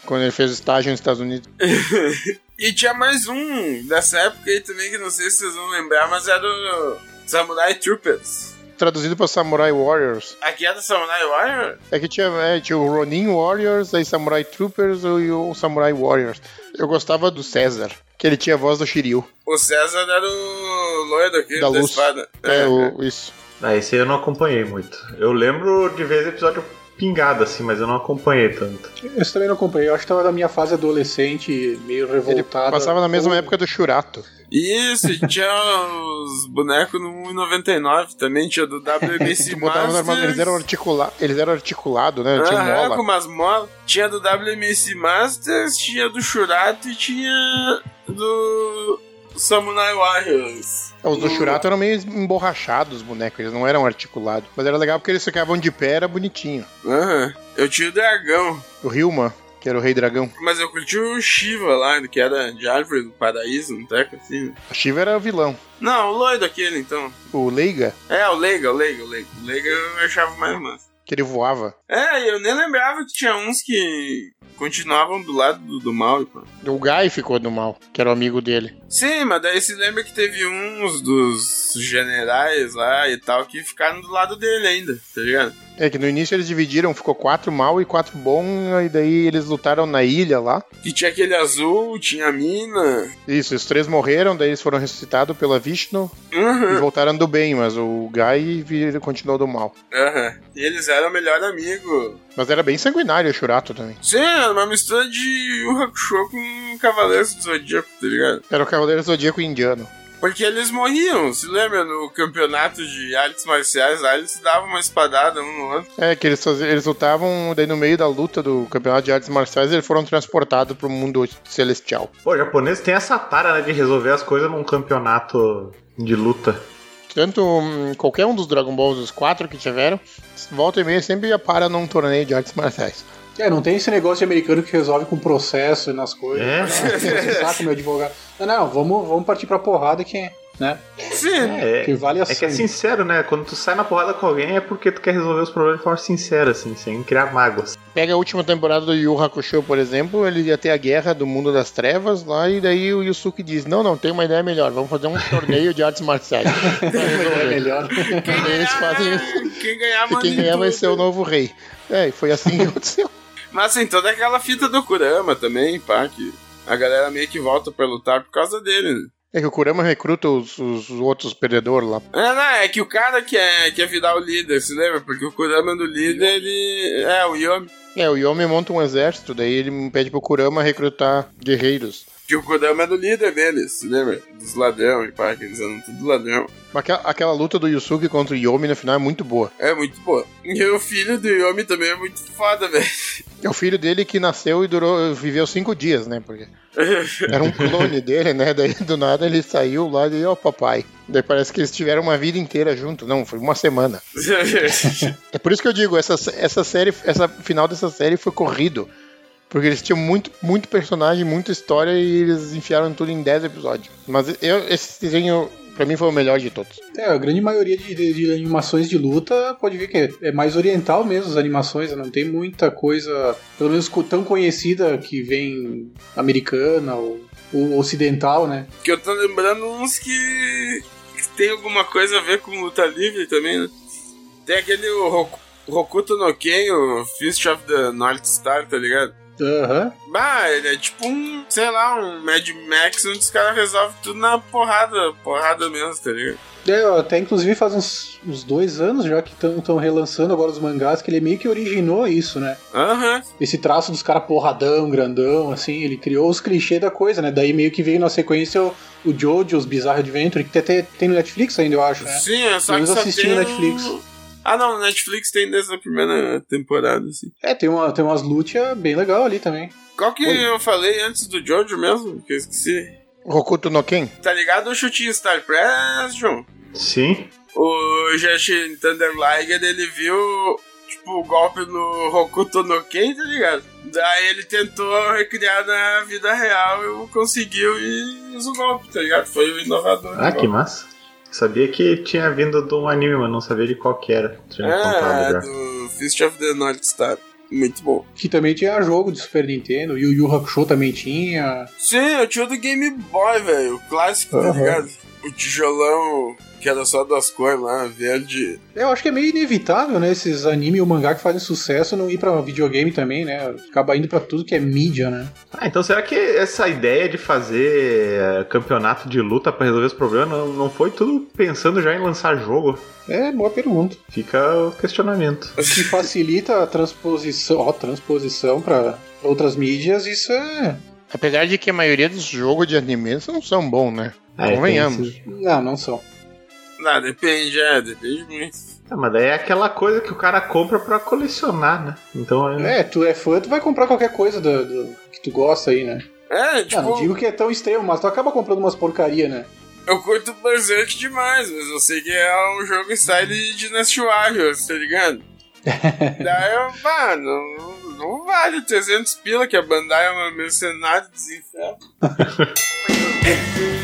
quando ele fez estágio nos Estados Unidos. E tinha mais um dessa época aí também, que não sei se vocês vão lembrar, mas era o Samurai Troopers. Traduzido para Samurai Warriors. Aqui é do Samurai Warrior? É que tinha, é, tinha o Ronin Warriors, aí Samurai Troopers e o Samurai Warriors. Eu gostava do César, que ele tinha a voz do Shiryu. O César era o loiro aqui Da da, luz. espada. É, o, isso. Ah, esse aí eu não acompanhei muito. Eu lembro de ver episódio pingado, assim, mas eu não acompanhei tanto. Esse também não acompanhei. Eu acho que tava na minha fase adolescente, meio Ele revoltada. passava na mesma época do Shurato. Isso, e tinha os bonecos no 1,99 também, tinha do WMC armadura, eles eram, Masters. articula eles eram articulados, né? Tinha Aham, mola. com umas molas. Tinha do WMC Masters, tinha do Shurato e tinha do Samurai Warriors. Os do Shurato eram meio emborrachados, os bonecos, eles não eram articulados. Mas era legal porque eles ficavam de pé, era bonitinho. Aham. Eu tinha o dragão, O Ryuma, que era o rei dragão. mas eu curti o Shiva lá, que era de árvore do paraíso, um treco assim. O Shiva era o vilão. Não, o loiro aquele então. O Leiga, É, o Leiga, o Leiga, o Leiga. O Leiga eu achava mais massa. Que ele voava. É, eu nem lembrava que tinha uns que continuavam do lado do, do mal. O Guy ficou do mal, que era o amigo dele. Sim, mas daí se lembra que teve uns dos generais lá e tal que ficaram do lado dele ainda, tá ligado? É que no início eles dividiram, ficou quatro mal e quatro bom, e daí eles lutaram na ilha lá. Que tinha aquele azul, tinha a mina. Isso, os três morreram, daí eles foram ressuscitados pela Vishnu e Uhum. voltaram do bem, mas o Guy vi- continuou do mal. Aham. E eles eram o melhor amigo. Mas era bem sanguinário o Shurato também. Sim, era uma mistura de Yu Hakusho com Cavaleiros do Zodíaco, tá ligado? Era o Cavaleiro Zodíaco indiano. Porque eles morriam, se lembra? No campeonato de artes marciais lá, eles davam uma espadada um no outro. É, que eles, faziam- eles lutavam, daí no meio da luta do campeonato de artes marciais, eles foram transportados pro mundo celestial. Pô, o japonês tem essa tara, né, de resolver as coisas num campeonato de luta. Tanto hum, qualquer um dos Dragon Balls, os quatro que tiveram, volta e meia sempre para num torneio de artes marciais. É, não tem esse negócio de americano que resolve com processo e nas coisas. É. Esse saco, meu advogado. Não, não, vamos, vamos partir pra porrada que, né? Sim. É, Que vale a é que é sincero, né? Quando tu sai na porrada com alguém é porque tu quer resolver os problemas de forma sincera, assim, sem criar mágoas. Pega a última temporada do Yu Hakusho, por exemplo, ele ia ter a guerra do mundo das trevas lá, e daí o Yusuke diz: Não, não, tem uma ideia melhor, vamos fazer um torneio de artes marciais. É melhor. E daí eles fazem isso. Quem ganhar, E quem em ganhar vai tudo. ser o novo rei. É, e foi assim que aconteceu. Mas tem toda aquela fita do Kurama também, pá, que a galera meio que volta pra lutar por causa dele, né? É que o Kurama recruta os, os outros perdedores lá. É, não, é que o cara quer, quer virar o líder, se lembra? Porque o Kurama do líder, ele. É, o Yomi. É, o Yomi monta um exército, daí ele pede pro Kurama recrutar guerreiros. Que o Kodama é do líder deles, lembra? Dos ladrão e pá, que eles andam tudo ladrão. Aquela, aquela luta do Yusuke contra o Yomi no final é muito boa. É muito boa. E o filho do Yomi também é muito foda, velho. É o filho dele que nasceu e durou, viveu cinco dias, né? Porque era um clone dele, né? Daí do nada ele saiu lá e, ó, oh, papai. Daí parece que eles tiveram uma vida inteira junto. Não, foi uma semana. é por isso que eu digo, essa, essa série, essa final dessa série foi corrido. Porque eles tinham muito, muito personagem, muita história e eles enfiaram tudo em 10 episódios. Mas eu, esse desenho, pra mim, foi o melhor de todos. É, a grande maioria de, de, de animações de luta pode ver que é, é, mais oriental mesmo as animações, não tem muita coisa, pelo menos tão conhecida que vem americana ou, ou ocidental, né? Que eu tô lembrando uns que, que tem alguma coisa a ver com luta livre também, né? Tem aquele o Hokuto no Ken, o Fist of the North Star, tá ligado? Aham. Uhum. Bah, ele é tipo um, sei lá, um Mad Max onde os caras resolvem tudo na porrada, porrada mesmo, tá ligado? É, até inclusive faz uns, uns dois anos já que estão relançando agora os mangás, que ele meio que originou isso, né? Aham. Uhum. Esse traço dos caras porradão, grandão, assim, ele criou os clichês da coisa, né? Daí meio que veio na sequência o, o Jojo, os Bizarre Adventure, que até tem no Netflix ainda, eu acho, né? Sim, é só que só assistindo tem... Netflix. Ah, não, Netflix tem desde a primeira temporada, assim. É, tem, uma, tem umas lutas bem legal ali também. Qual que Oi. eu falei antes do Jojo mesmo? Que eu esqueci. Rokuto no Ken? Tá ligado o chutinho Star Press, João? Sim. O Justin Thunder Liger, ele viu tipo, o golpe no Rokuto no Ken, tá ligado? Daí ele tentou recriar na vida real e conseguiu e usou o golpe, tá ligado? Foi o inovador. Ah, que massa. Sabia que tinha vindo de um anime, mas não sabia de qual que era. Tinha é, já. do Fist of the North Star. Muito bom. Que também tinha jogo do Super Nintendo, e o Yu Hakusho também tinha. Sim, eu tinha o do Game Boy, velho. O clássico, uhum. tá ligado? O tijolão que era só duas cores lá, verde. Eu acho que é meio inevitável, né? Esses anime ou mangá que fazem sucesso não ir pra videogame também, né? Acaba indo pra tudo que é mídia, né? Ah, então será que essa ideia de fazer eh, campeonato de luta para resolver esse problema não, não foi tudo pensando já em lançar jogo? É, boa pergunta. Fica o questionamento. Que facilita a transposição, ó, transposição para outras mídias, isso é. Apesar de que a maioria dos jogos de anime não são bons, né? É, Convenhamos. Não, não são. Não, depende, é, depende muito. É, mas daí é aquela coisa que o cara compra pra colecionar, né? Então é. É, tu é fã, tu vai comprar qualquer coisa do, do que tu gosta aí, né? É, tipo. Não, não digo que é tão extremo, mas tu acaba comprando umas porcaria, né? Eu curto Berserk demais, mas eu sei que é um jogo style de Dynasty Warriors, tá ligado? Daí eu, mano, não, não vale 300 pila que a Bandai é uma mercenária dos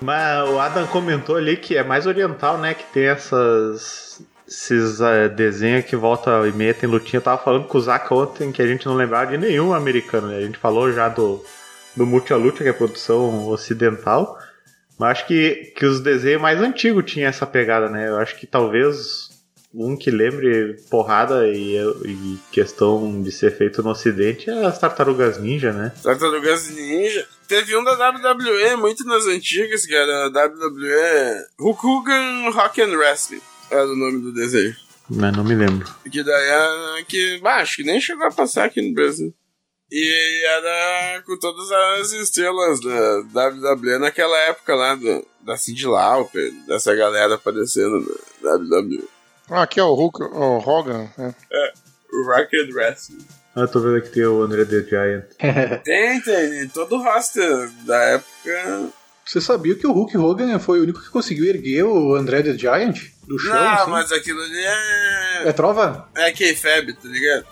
Mas o Adam comentou ali que é mais oriental, né? Que tem essas. Esses uh, desenhos que volta e meia tem lutinha. Eu tava falando com o Zaka ontem que a gente não lembrava de nenhum americano, né? A gente falou já do, do Multiluta, que é produção ocidental. Mas acho que, que os desenhos mais antigos tinham essa pegada, né? Eu acho que talvez um que lembre porrada e, e, questão de ser feito no ocidente é as Tartarugas Ninja, né? Tartarugas Ninja. Teve um da WWE muito nas antigas, que era WWE Hukugan Rock and Wrestling. Era o nome do desenho. Não, não me lembro. Que daí era que, bah, acho que nem chegou a passar aqui no Brasil. E era com todas as estrelas da WWE naquela época lá, do, da Cindy Lauper, dessa galera aparecendo na WWE. Ah, aqui é o Hulk, o Hogan, né? É, o Rocket Wrestling. Ah, tô vendo que tem o André the Giant. tem, tem. Todo o roster da época. Você sabia que o Hulk Hogan foi o único que conseguiu erguer o André the Giant do chão? Não, assim? mas aquilo ali é. É trova? É K-Fab, tá ligado?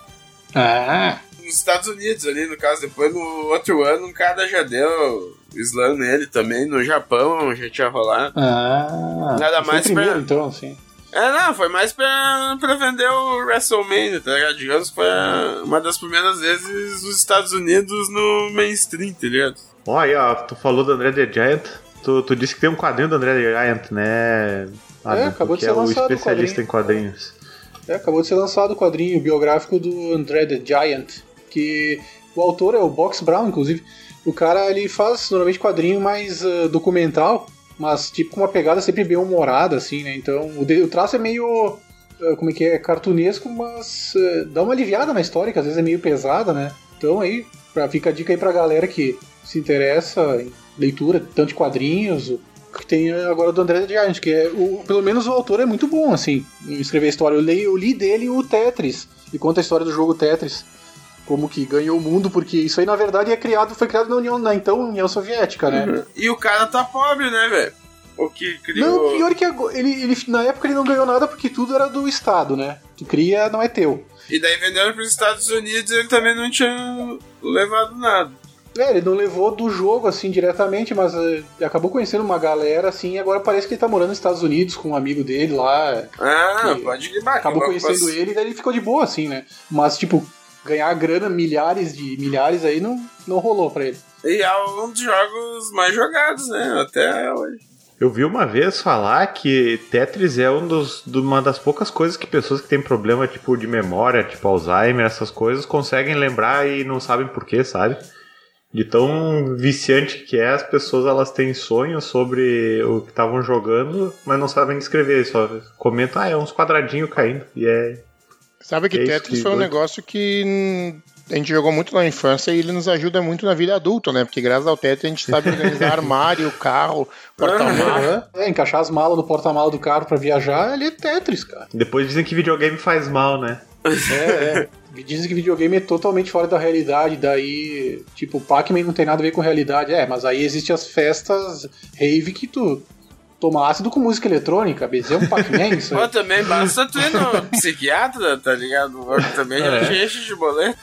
Ah. Nos Estados Unidos ali, no caso, depois no outro ano, um cara já deu slam nele também. No Japão já tinha rolado. Ah. Nada mais primeiro, pra... então, assim. É, não, foi mais pra, pra vender o WrestleMania, tá ligado? Digamos que foi uma das primeiras vezes os Estados Unidos no mainstream, tá ligado? Ó, aí, ó, tu falou do André the Giant, tu, tu disse que tem um quadrinho do André the Giant, né? Ah, é, acabou de ser é lançado o especialista em quadrinhos. É, acabou de ser lançado o quadrinho biográfico do André the Giant, que O autor é o Box Brown, inclusive. O cara, ele faz normalmente quadrinho mais uh, documental, mas tipo com uma pegada sempre bem humorada, assim, né? Então o, o traço é meio. Uh, como é que é? Cartunesco, mas uh, dá uma aliviada na história, que às vezes é meio pesada, né? Então aí, pra, fica a dica aí pra galera que se interessa em leitura, tanto de quadrinhos, que tem agora do André Giant, que é o, pelo menos o autor é muito bom, assim, em escrever história. Eu li, eu li dele o Tetris, e conta a história do jogo Tetris como que ganhou o mundo, porque isso aí na verdade é criado, foi criado na União, na então União Soviética, né? Uhum. E o cara tá pobre, né, velho? O que criou. Não, pior que ele, ele, na época ele não ganhou nada porque tudo era do Estado, né? Tu cria, não é teu. E daí vendendo pros Estados Unidos ele também não tinha levado nada. É, ele não levou do jogo assim diretamente, mas uh, acabou conhecendo uma galera assim, e agora parece que ele tá morando nos Estados Unidos com um amigo dele lá. Ah, pode que Acabou conhecendo posso... ele e daí ele ficou de boa, assim, né? Mas, tipo, ganhar grana, milhares de milhares aí, não, não rolou pra ele. E é um dos jogos mais jogados, né? Até hoje. Eu vi uma vez falar que Tetris é um dos, uma das poucas coisas que pessoas que têm problema tipo de memória, tipo Alzheimer, essas coisas, conseguem lembrar e não sabem porquê, sabe? De tão viciante que é, as pessoas elas têm sonhos sobre o que estavam jogando, mas não sabem descrever, só comentam, ah, é uns quadradinhos caindo. E é Sabe que é Tetris foi um negócio que a gente jogou muito na infância e ele nos ajuda muito na vida adulta, né? Porque graças ao Tetris a gente sabe organizar armário, carro, porta-malas. É, encaixar as malas no porta-malas do carro para viajar, ele é Tetris, cara. Depois dizem que videogame faz mal, né? É, é. Dizem que videogame é totalmente fora da realidade, daí, tipo, Pac-Man não tem nada a ver com realidade. É, mas aí existem as festas rave que tu tomar ácido com música eletrônica, bezerro é um Pac-Man, isso Pô, também basta tu ir no psiquiatra, tá ligado? Também é. já enche de boleto.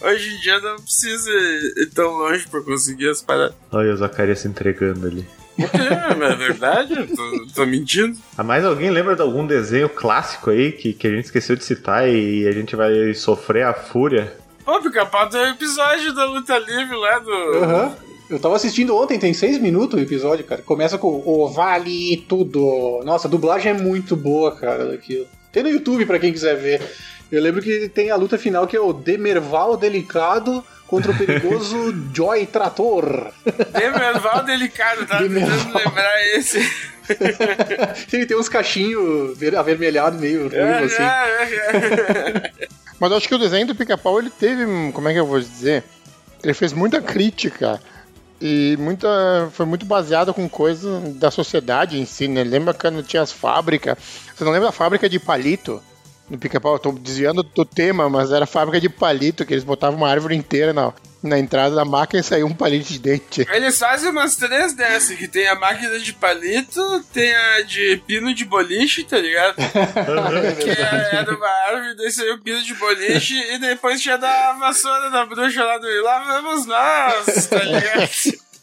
Hoje em dia não precisa ir tão longe pra conseguir as paradas. Olha o Zacarias se entregando ali. É, é verdade? Tô, tô mentindo. A ah, mais alguém lembra de algum desenho clássico aí que, que a gente esqueceu de citar e a gente vai sofrer a fúria? Pô, pica-pau tem um episódio da luta livre lá do. Uhum. Eu tava assistindo ontem, tem seis minutos o episódio, cara. Começa com o Vale Tudo. Nossa, a dublagem é muito boa, cara, daquilo. Tem no YouTube para quem quiser ver. Eu lembro que tem a luta final que é o Demerval Delicado contra o perigoso Joy Trator. Demerval Delicado, tá Demerval. tentando lembrar esse. Ele tem uns cachinhos avermelhados meio ruim, é, assim. É, é. Mas eu acho que o desenho do pica-pau ele teve, como é que eu vou dizer? Ele fez muita crítica e muita, foi muito baseado com coisas da sociedade em si, né? Lembra quando tinha as fábricas? Você não lembra da fábrica de palito? No pica-pau, tô desviando do tema, mas era fábrica de palito, que eles botavam uma árvore inteira na, na entrada da máquina e saiu um palito de dente. Eles fazem umas três dessas, que tem a máquina de palito, tem a de pino de boliche, tá ligado? que é, era uma árvore, daí saiu o pino de boliche, e depois tinha da vassoura da bruxa lá do e lá vamos nós, tá ligado?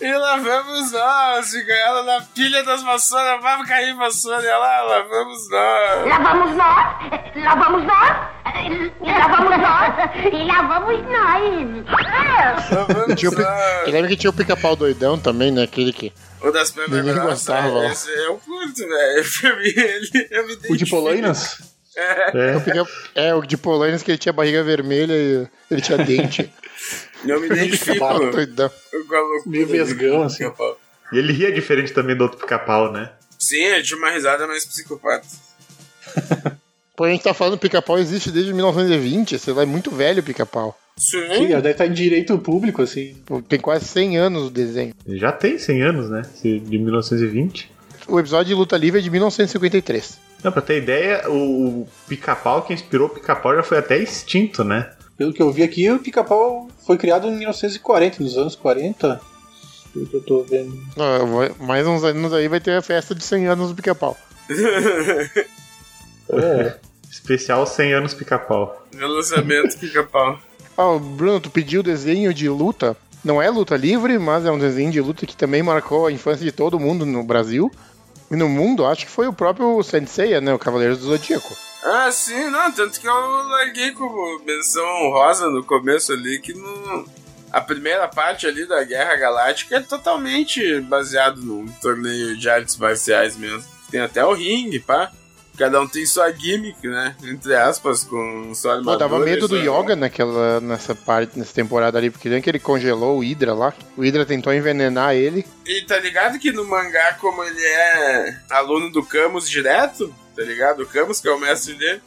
E lá vamos nós, e ganhando na pilha das vassouras, vamos cair vassoura, e lá, lá vamos nós. Lá vamos nós, lá vamos nós. Lá vamos nós! E lá vamos nós! Tinha o, eu lembro que tinha o pica-pau doidão também, né? Aquele que. O das Ninguém gostava. Esse é o curto, velho. Pra mim, ele, eu me O de Polainas? É. É. é, o de Polainas que ele tinha barriga vermelha e ele tinha dente. Eu me identifico. doidão. Meio vesgão, assim. E ele ria diferente também do outro pica-pau, né? Sim, ele tinha uma risada mais psicopata. Pô, a gente tá falando pica-pau existe desde 1920, sei lá, é muito velho o pica-pau. Sim. Sim, deve estar em direito público, assim. Tem quase 100 anos o desenho. Já tem 100 anos, né? De 1920. O episódio de Luta Livre é de 1953. Não, pra ter ideia, o pica-pau que inspirou o pica-pau já foi até extinto, né? Pelo que eu vi aqui, o pica-pau foi criado em 1940, nos anos 40. Pelo que eu tô vendo. Não, mais uns anos aí vai ter a festa de 100 anos do pica-pau. É. Especial 100 anos pica-pau. Relançamento pica-pau. Ah, Bruno, tu pediu desenho de luta. Não é luta livre, mas é um desenho de luta que também marcou a infância de todo mundo no Brasil. E no mundo, acho que foi o próprio Senseiya, né? O Cavaleiro do Zodíaco. Ah, sim, não. Tanto que eu larguei como menção rosa no começo ali, que no... a primeira parte ali da Guerra Galáctica é totalmente baseado num torneio de artes marciais mesmo. Tem até o ringue, pá. Cada um tem sua gimmick, né? Entre aspas, com sua Pô, armadura. dava medo do Yoga naquela, nessa parte, nessa temporada ali, porque nem que ele congelou o Hydra lá. O Hydra tentou envenenar ele. E tá ligado que no mangá, como ele é aluno do Camus direto, tá ligado? O Camus, que é o mestre dele,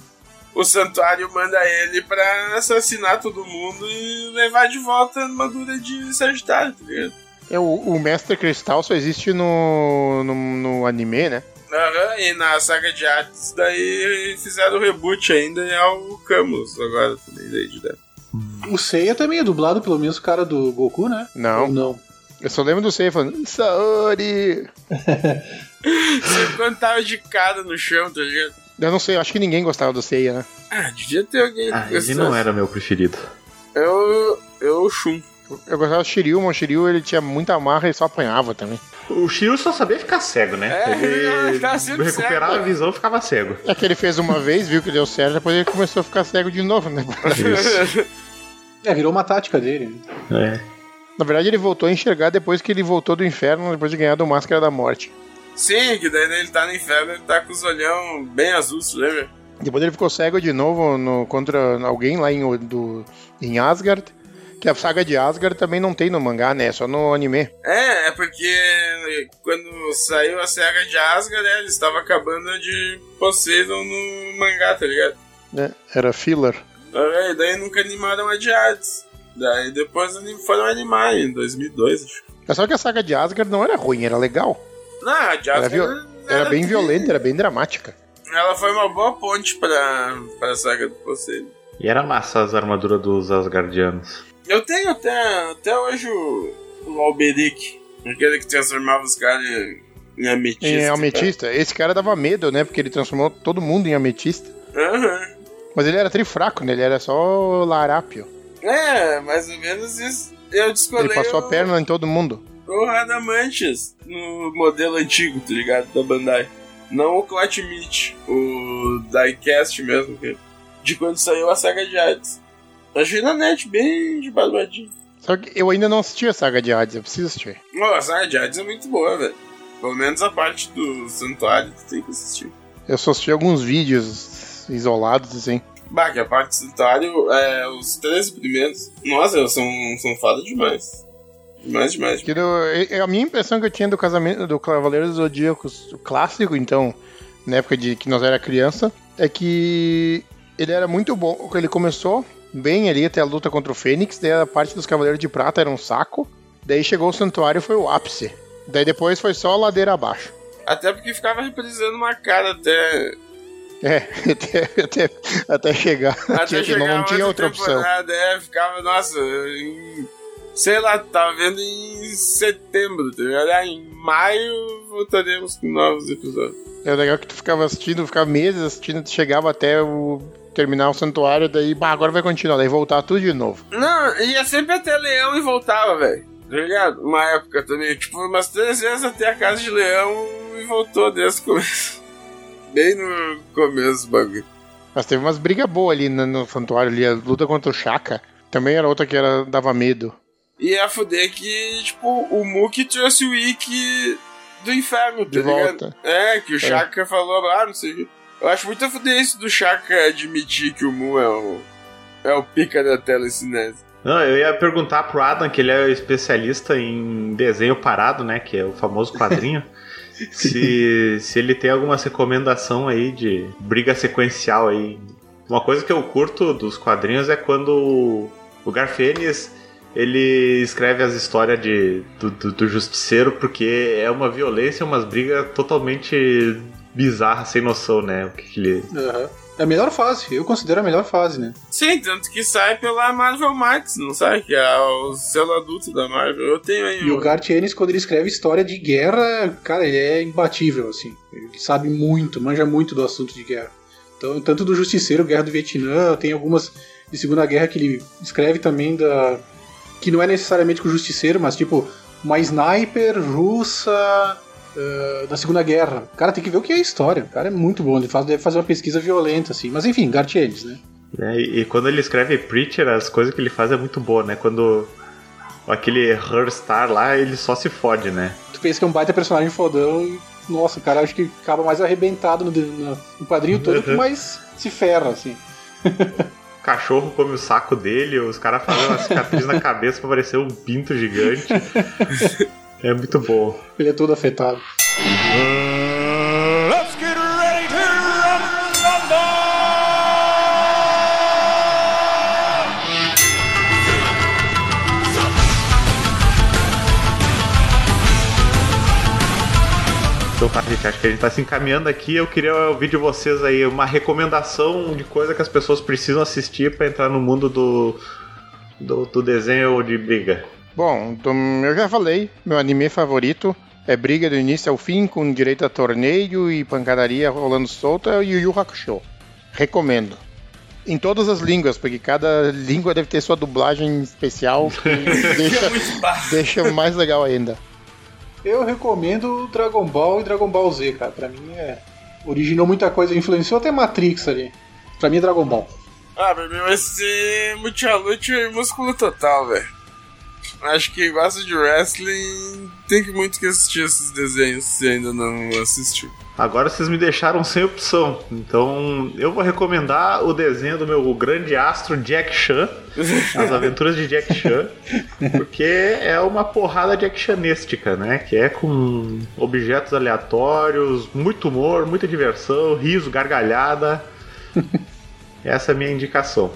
o santuário manda ele pra assassinar todo mundo e levar de volta a armadura de Sagitário, tá ligado? É, o, o Mestre Cristal só existe no, no, no anime, né? Aham, e na saga de artes, daí fizeram o reboot ainda e é o Camus agora também, daí direto. O Seiya também é dublado pelo mesmo cara do Goku, né? Não. Ou não. Eu só lembro do Seiya falando, Saori! Você quando tava de cara no chão, tá ligado? Eu não sei, eu acho que ninguém gostava do Seiya, né? Ah, devia ter alguém Ah, que ele não era meu preferido. Eu, eu, Shun. Eu gostava do Shiryu, mas o Shiryu ele tinha muita marra e só apanhava também. O Shiryu só sabia ficar cego, né? É, ele recuperava cego. a visão e ficava cego. É que ele fez uma vez, viu que deu certo, depois ele começou a ficar cego de novo, né? É, virou uma tática dele. É. Na verdade, ele voltou a enxergar depois que ele voltou do inferno, depois de ganhar do Máscara da Morte. Sim, que daí ele tá no inferno, ele tá com os olhão bem azuis, lembra? Depois ele ficou cego de novo no, contra alguém lá em, do, em Asgard. Que a saga de Asgard também não tem no mangá, né? É só no anime. É, é porque quando saiu a saga de Asgard, né, eles estavam acabando de Poseidon no mangá, tá ligado? Né? Era filler. É, daí nunca animaram a de Hades. Daí depois foram animar em 2002, acho. É só que a saga de Asgard não era ruim, era legal. Não, a de Era, Asgard viol- era bem tri- violenta, era bem dramática. Ela foi uma boa ponte pra, pra saga do Poseidon. E era massa as armaduras dos Asgardianos. Eu tenho até, até hoje o, o Alberic, aquele que transformava os caras em, ametista. Em ametista. Esse cara dava medo, né? Porque ele transformou todo mundo em ametista. Aham. Mas ele era trifraco, né? Ele era só larápio. É, mais ou menos isso. Eu descolei Ele passou o, a perna em todo mundo. o Radamantes no modelo antigo, tá ligado? Da Bandai. Não o Clat Meat, o Diecast mesmo, que- de quando saiu a saga de Hades. Achei na net bem de barbadinho. Só que eu ainda não assisti a saga de Hades, eu preciso assistir. Pô, a saga de Hades é muito boa, velho. Pelo menos a parte do santuário tu tem que assistir. Eu só assisti alguns vídeos isolados, assim. Bah, que a parte do santuário, é, os 13 primeiros, nossa, são, são foda demais. Demais, demais. Que do- a minha impressão que eu tinha do casamento do Cavaleiro dos Zodíacos o clássico, então, na época de que nós era criança, é que ele era muito bom. Ele começou bem ali até a luta contra o Fênix, daí a parte dos Cavaleiros de Prata era um saco, daí chegou o Santuário e foi o ápice. Daí depois foi só ladeira abaixo. Até porque ficava reprisando uma cara até. É, até, até, até chegar. Até Tinha- chegar não, não tinha outra opção. É, ficava, nossa, em, sei lá, tava vendo em setembro, tá ligado? Ah, em maio voltaremos com novos episódios. É legal que tu ficava assistindo, ficava meses assistindo, tu chegava até o terminar o santuário, daí, bah, agora vai continuar, daí voltar tudo de novo. Não, ia sempre até Leão e voltava, velho. Tá ligado? Uma época também, tipo, umas três vezes até a casa de Leão e voltou desde o começo. Bem no começo do bagulho. Mas teve umas brigas boas ali no, no santuário ali, a luta contra o Shaka. Também era outra que era, dava medo. E a fuder que, tipo, o Mookie trouxe o Ikki do inferno, tá De ligado? volta. É, que o Shaka falou, ah, não sei o quê. Eu acho muito fuder isso do Shaka admitir que o Mu é o, é o pica da telecinese. Não, eu ia perguntar pro Adam, que ele é especialista em desenho parado, né? Que é o famoso quadrinho. se, se ele tem alguma recomendação aí de briga sequencial aí. Uma coisa que eu curto dos quadrinhos é quando o- o Garfênis ele escreve as histórias de, do, do, do justiceiro porque é uma violência, umas brigas totalmente bizarras, sem noção, né? O que, que ele. Aham. É a melhor fase, eu considero a melhor fase, né? Sim, tanto que sai pela Marvel Max, não sai? Que é o selo adulto da Marvel. Eu tenho aí E o Garth Ennis, quando ele escreve história de guerra, cara, ele é imbatível, assim. Ele sabe muito, manja muito do assunto de guerra. Então, tanto do Justiceiro, Guerra do Vietnã, tem algumas de Segunda Guerra que ele escreve também da. que não é necessariamente com o Justiceiro, mas tipo, uma sniper russa uh, da Segunda Guerra. Cara, tem que ver o que é a história. O cara é muito bom, ele faz, deve fazer uma pesquisa violenta, assim. Mas enfim, Garth Ennis, né? É, e, e quando ele escreve Preacher, as coisas que ele faz é muito boa, né? Quando aquele Her Star lá, ele só se fode, né? Tu pensa que é um baita personagem fodão e Nossa, cara, acho que acaba mais arrebentado no, no, no quadrinho todo que mais se ferra, assim. O cachorro come o saco dele, os caras fazem uma cicatriz na cabeça pra parecer um pinto gigante. É muito bom. Ele é todo afetado. Let's get ready to Então tá, gente, acho que a gente tá se encaminhando aqui. Eu queria ouvir de vocês aí uma recomendação de coisa que as pessoas precisam assistir pra entrar no mundo do, do, do desenho de briga. Bom, do- eu já falei, meu anime favorito é briga do início ao fim, com direito a torneio e pancadaria rolando solta, é o Yu Yu Hakusho. Recomendo. Em todas as línguas, porque cada língua deve ter sua dublagem especial que deixa, deixa mais legal ainda. Eu recomendo Dragon Ball e Dragon Ball Z, cara. Pra mim é. Originou muita coisa, influenciou até Matrix ali. Pra mim é Dragon Ball. Ah, pra mim vai ser Multialute e músculo total, velho. Acho que quem gosta de wrestling tem que muito que assistir esses desenhos se ainda não assistiu. Agora vocês me deixaram sem opção. Então eu vou recomendar o desenho do meu grande astro Jack Chan, As Aventuras de Jack Chan, porque é uma porrada Jack Chanística, né? Que é com objetos aleatórios, muito humor, muita diversão, riso, gargalhada. Essa é a minha indicação.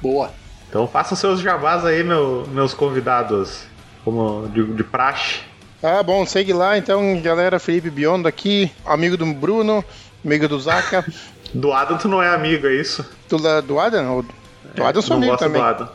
Boa. Então façam seus jabás aí, meu- meus convidados, como de, de praxe. Ah, bom, segue lá então, galera. Felipe Biondo aqui, amigo do Bruno, amigo do Zaka. Do Adam tu não é amigo, é isso? Do, la- do Adam? Do Adam eu sou não amigo gosto também. do Adam.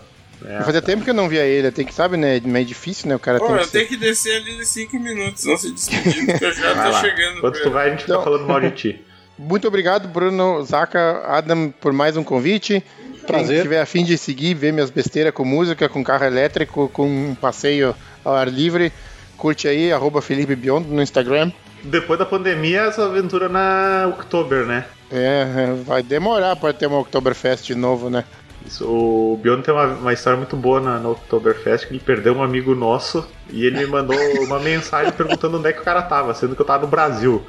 É. Fazia tempo que eu não via ele, tem que, sabe, né? Meio difícil, né? O cara Pô, tem que eu ser- tenho que descer ali em 5 minutos, não se despedir, porque eu já tô lá. chegando. Enquanto pra tu vai, a gente Então- falando mal de ti. Muito obrigado, Bruno, Zaka, Adam, por mais um convite. Prazer. Quem tiver a fim de seguir, ver minhas besteiras com música, com carro elétrico, com um passeio ao ar livre, curte aí, arroba Felipe Biondo no Instagram. Depois da pandemia, essa aventura na Oktober, né? É, vai demorar para ter uma Oktoberfest de novo, né? Isso, o Biondo tem uma, uma história muito boa na, na Oktoberfest, que ele perdeu um amigo nosso e ele me mandou uma mensagem perguntando onde é que o cara tava, sendo que eu tava no Brasil.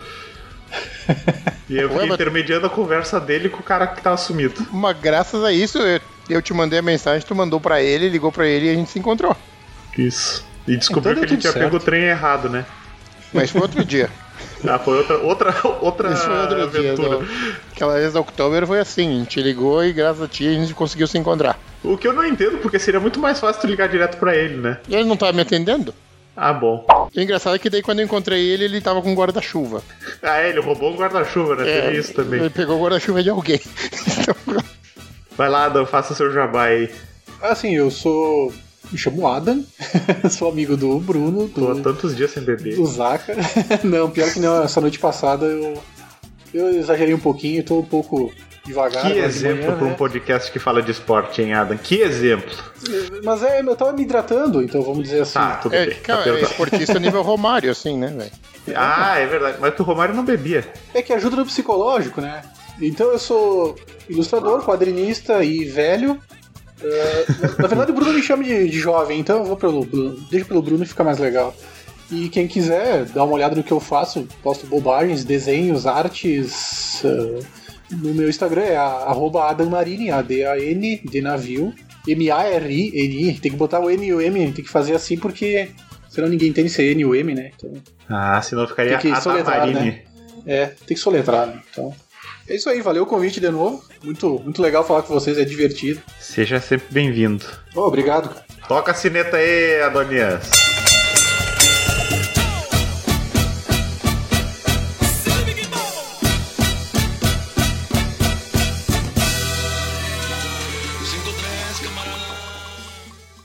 E eu Ué, fiquei mas- intermediando a conversa dele com o cara que tava sumido. Mas graças a isso, eu, eu te mandei a mensagem, tu mandou pra ele, ligou pra ele e a gente se encontrou. Isso. E descobriu Então que ele tudo tinha pego o certo. trem errado, né? Mas foi outro dia. Ah, foi outra, outra, outra Isso foi outro dia. aventura. não. Aquela vez da Oktober foi assim, a gente ligou e graças a ti a gente conseguiu se encontrar. O que eu não entendo, porque seria muito mais fácil tu ligar direto pra ele, né? Ele não tava me atendendo. Ah, bom. E o engraçado é que daí quando eu encontrei ele, ele tava com um guarda-chuva. Ah, é, ele roubou um guarda-chuva, né? Teve isso também. Ele pegou o guarda-chuva de alguém. Então, Vai lá, Adam, faça seu jabá aí. Assim, eu sou. Me chamo Adam, sou amigo do Bruno, Tô há do, tantos dias sem beber. do Zaka. não, pior que não, essa noite passada eu. Eu exagerei um pouquinho, tô um pouco devagar. Que de exemplo manhã, pra um né? podcast que fala de esporte, hein, Adam? Que exemplo. Mas é, eu tava me hidratando, então vamos dizer assim. Tá, tudo é, bem. Tá cara, é perdoado. esportista nível Romário, assim, né, velho? Ah, é verdade. Mas que o Romário não bebia. É que ajuda no psicológico, né? Então eu sou ilustrador, quadrinista e velho. É, na- verdade o Bruno me chama de, de jovem, então eu vou pelo Bruno. Deixa pelo Bruno e fica mais legal. E quem quiser dar uma olhada no que eu faço, posto bobagens, desenhos, artes. é, no meu Instagram é a- arroba Adamarini, A-D-A-N, de navio, M-A-R-I-N-I. Tem que botar o N e o M, tem que fazer assim porque senão ninguém entende se é N ou M, né? Então, Ah, senão ficaria Tem que soletrar, Adamarine. né? É, tem que soletrar, né? Então. É isso aí, valeu o convite de novo. Muito, muito legal falar com vocês, é divertido. Seja sempre bem-vindo. Oh, obrigado. Toca a sineta aí, Adonias.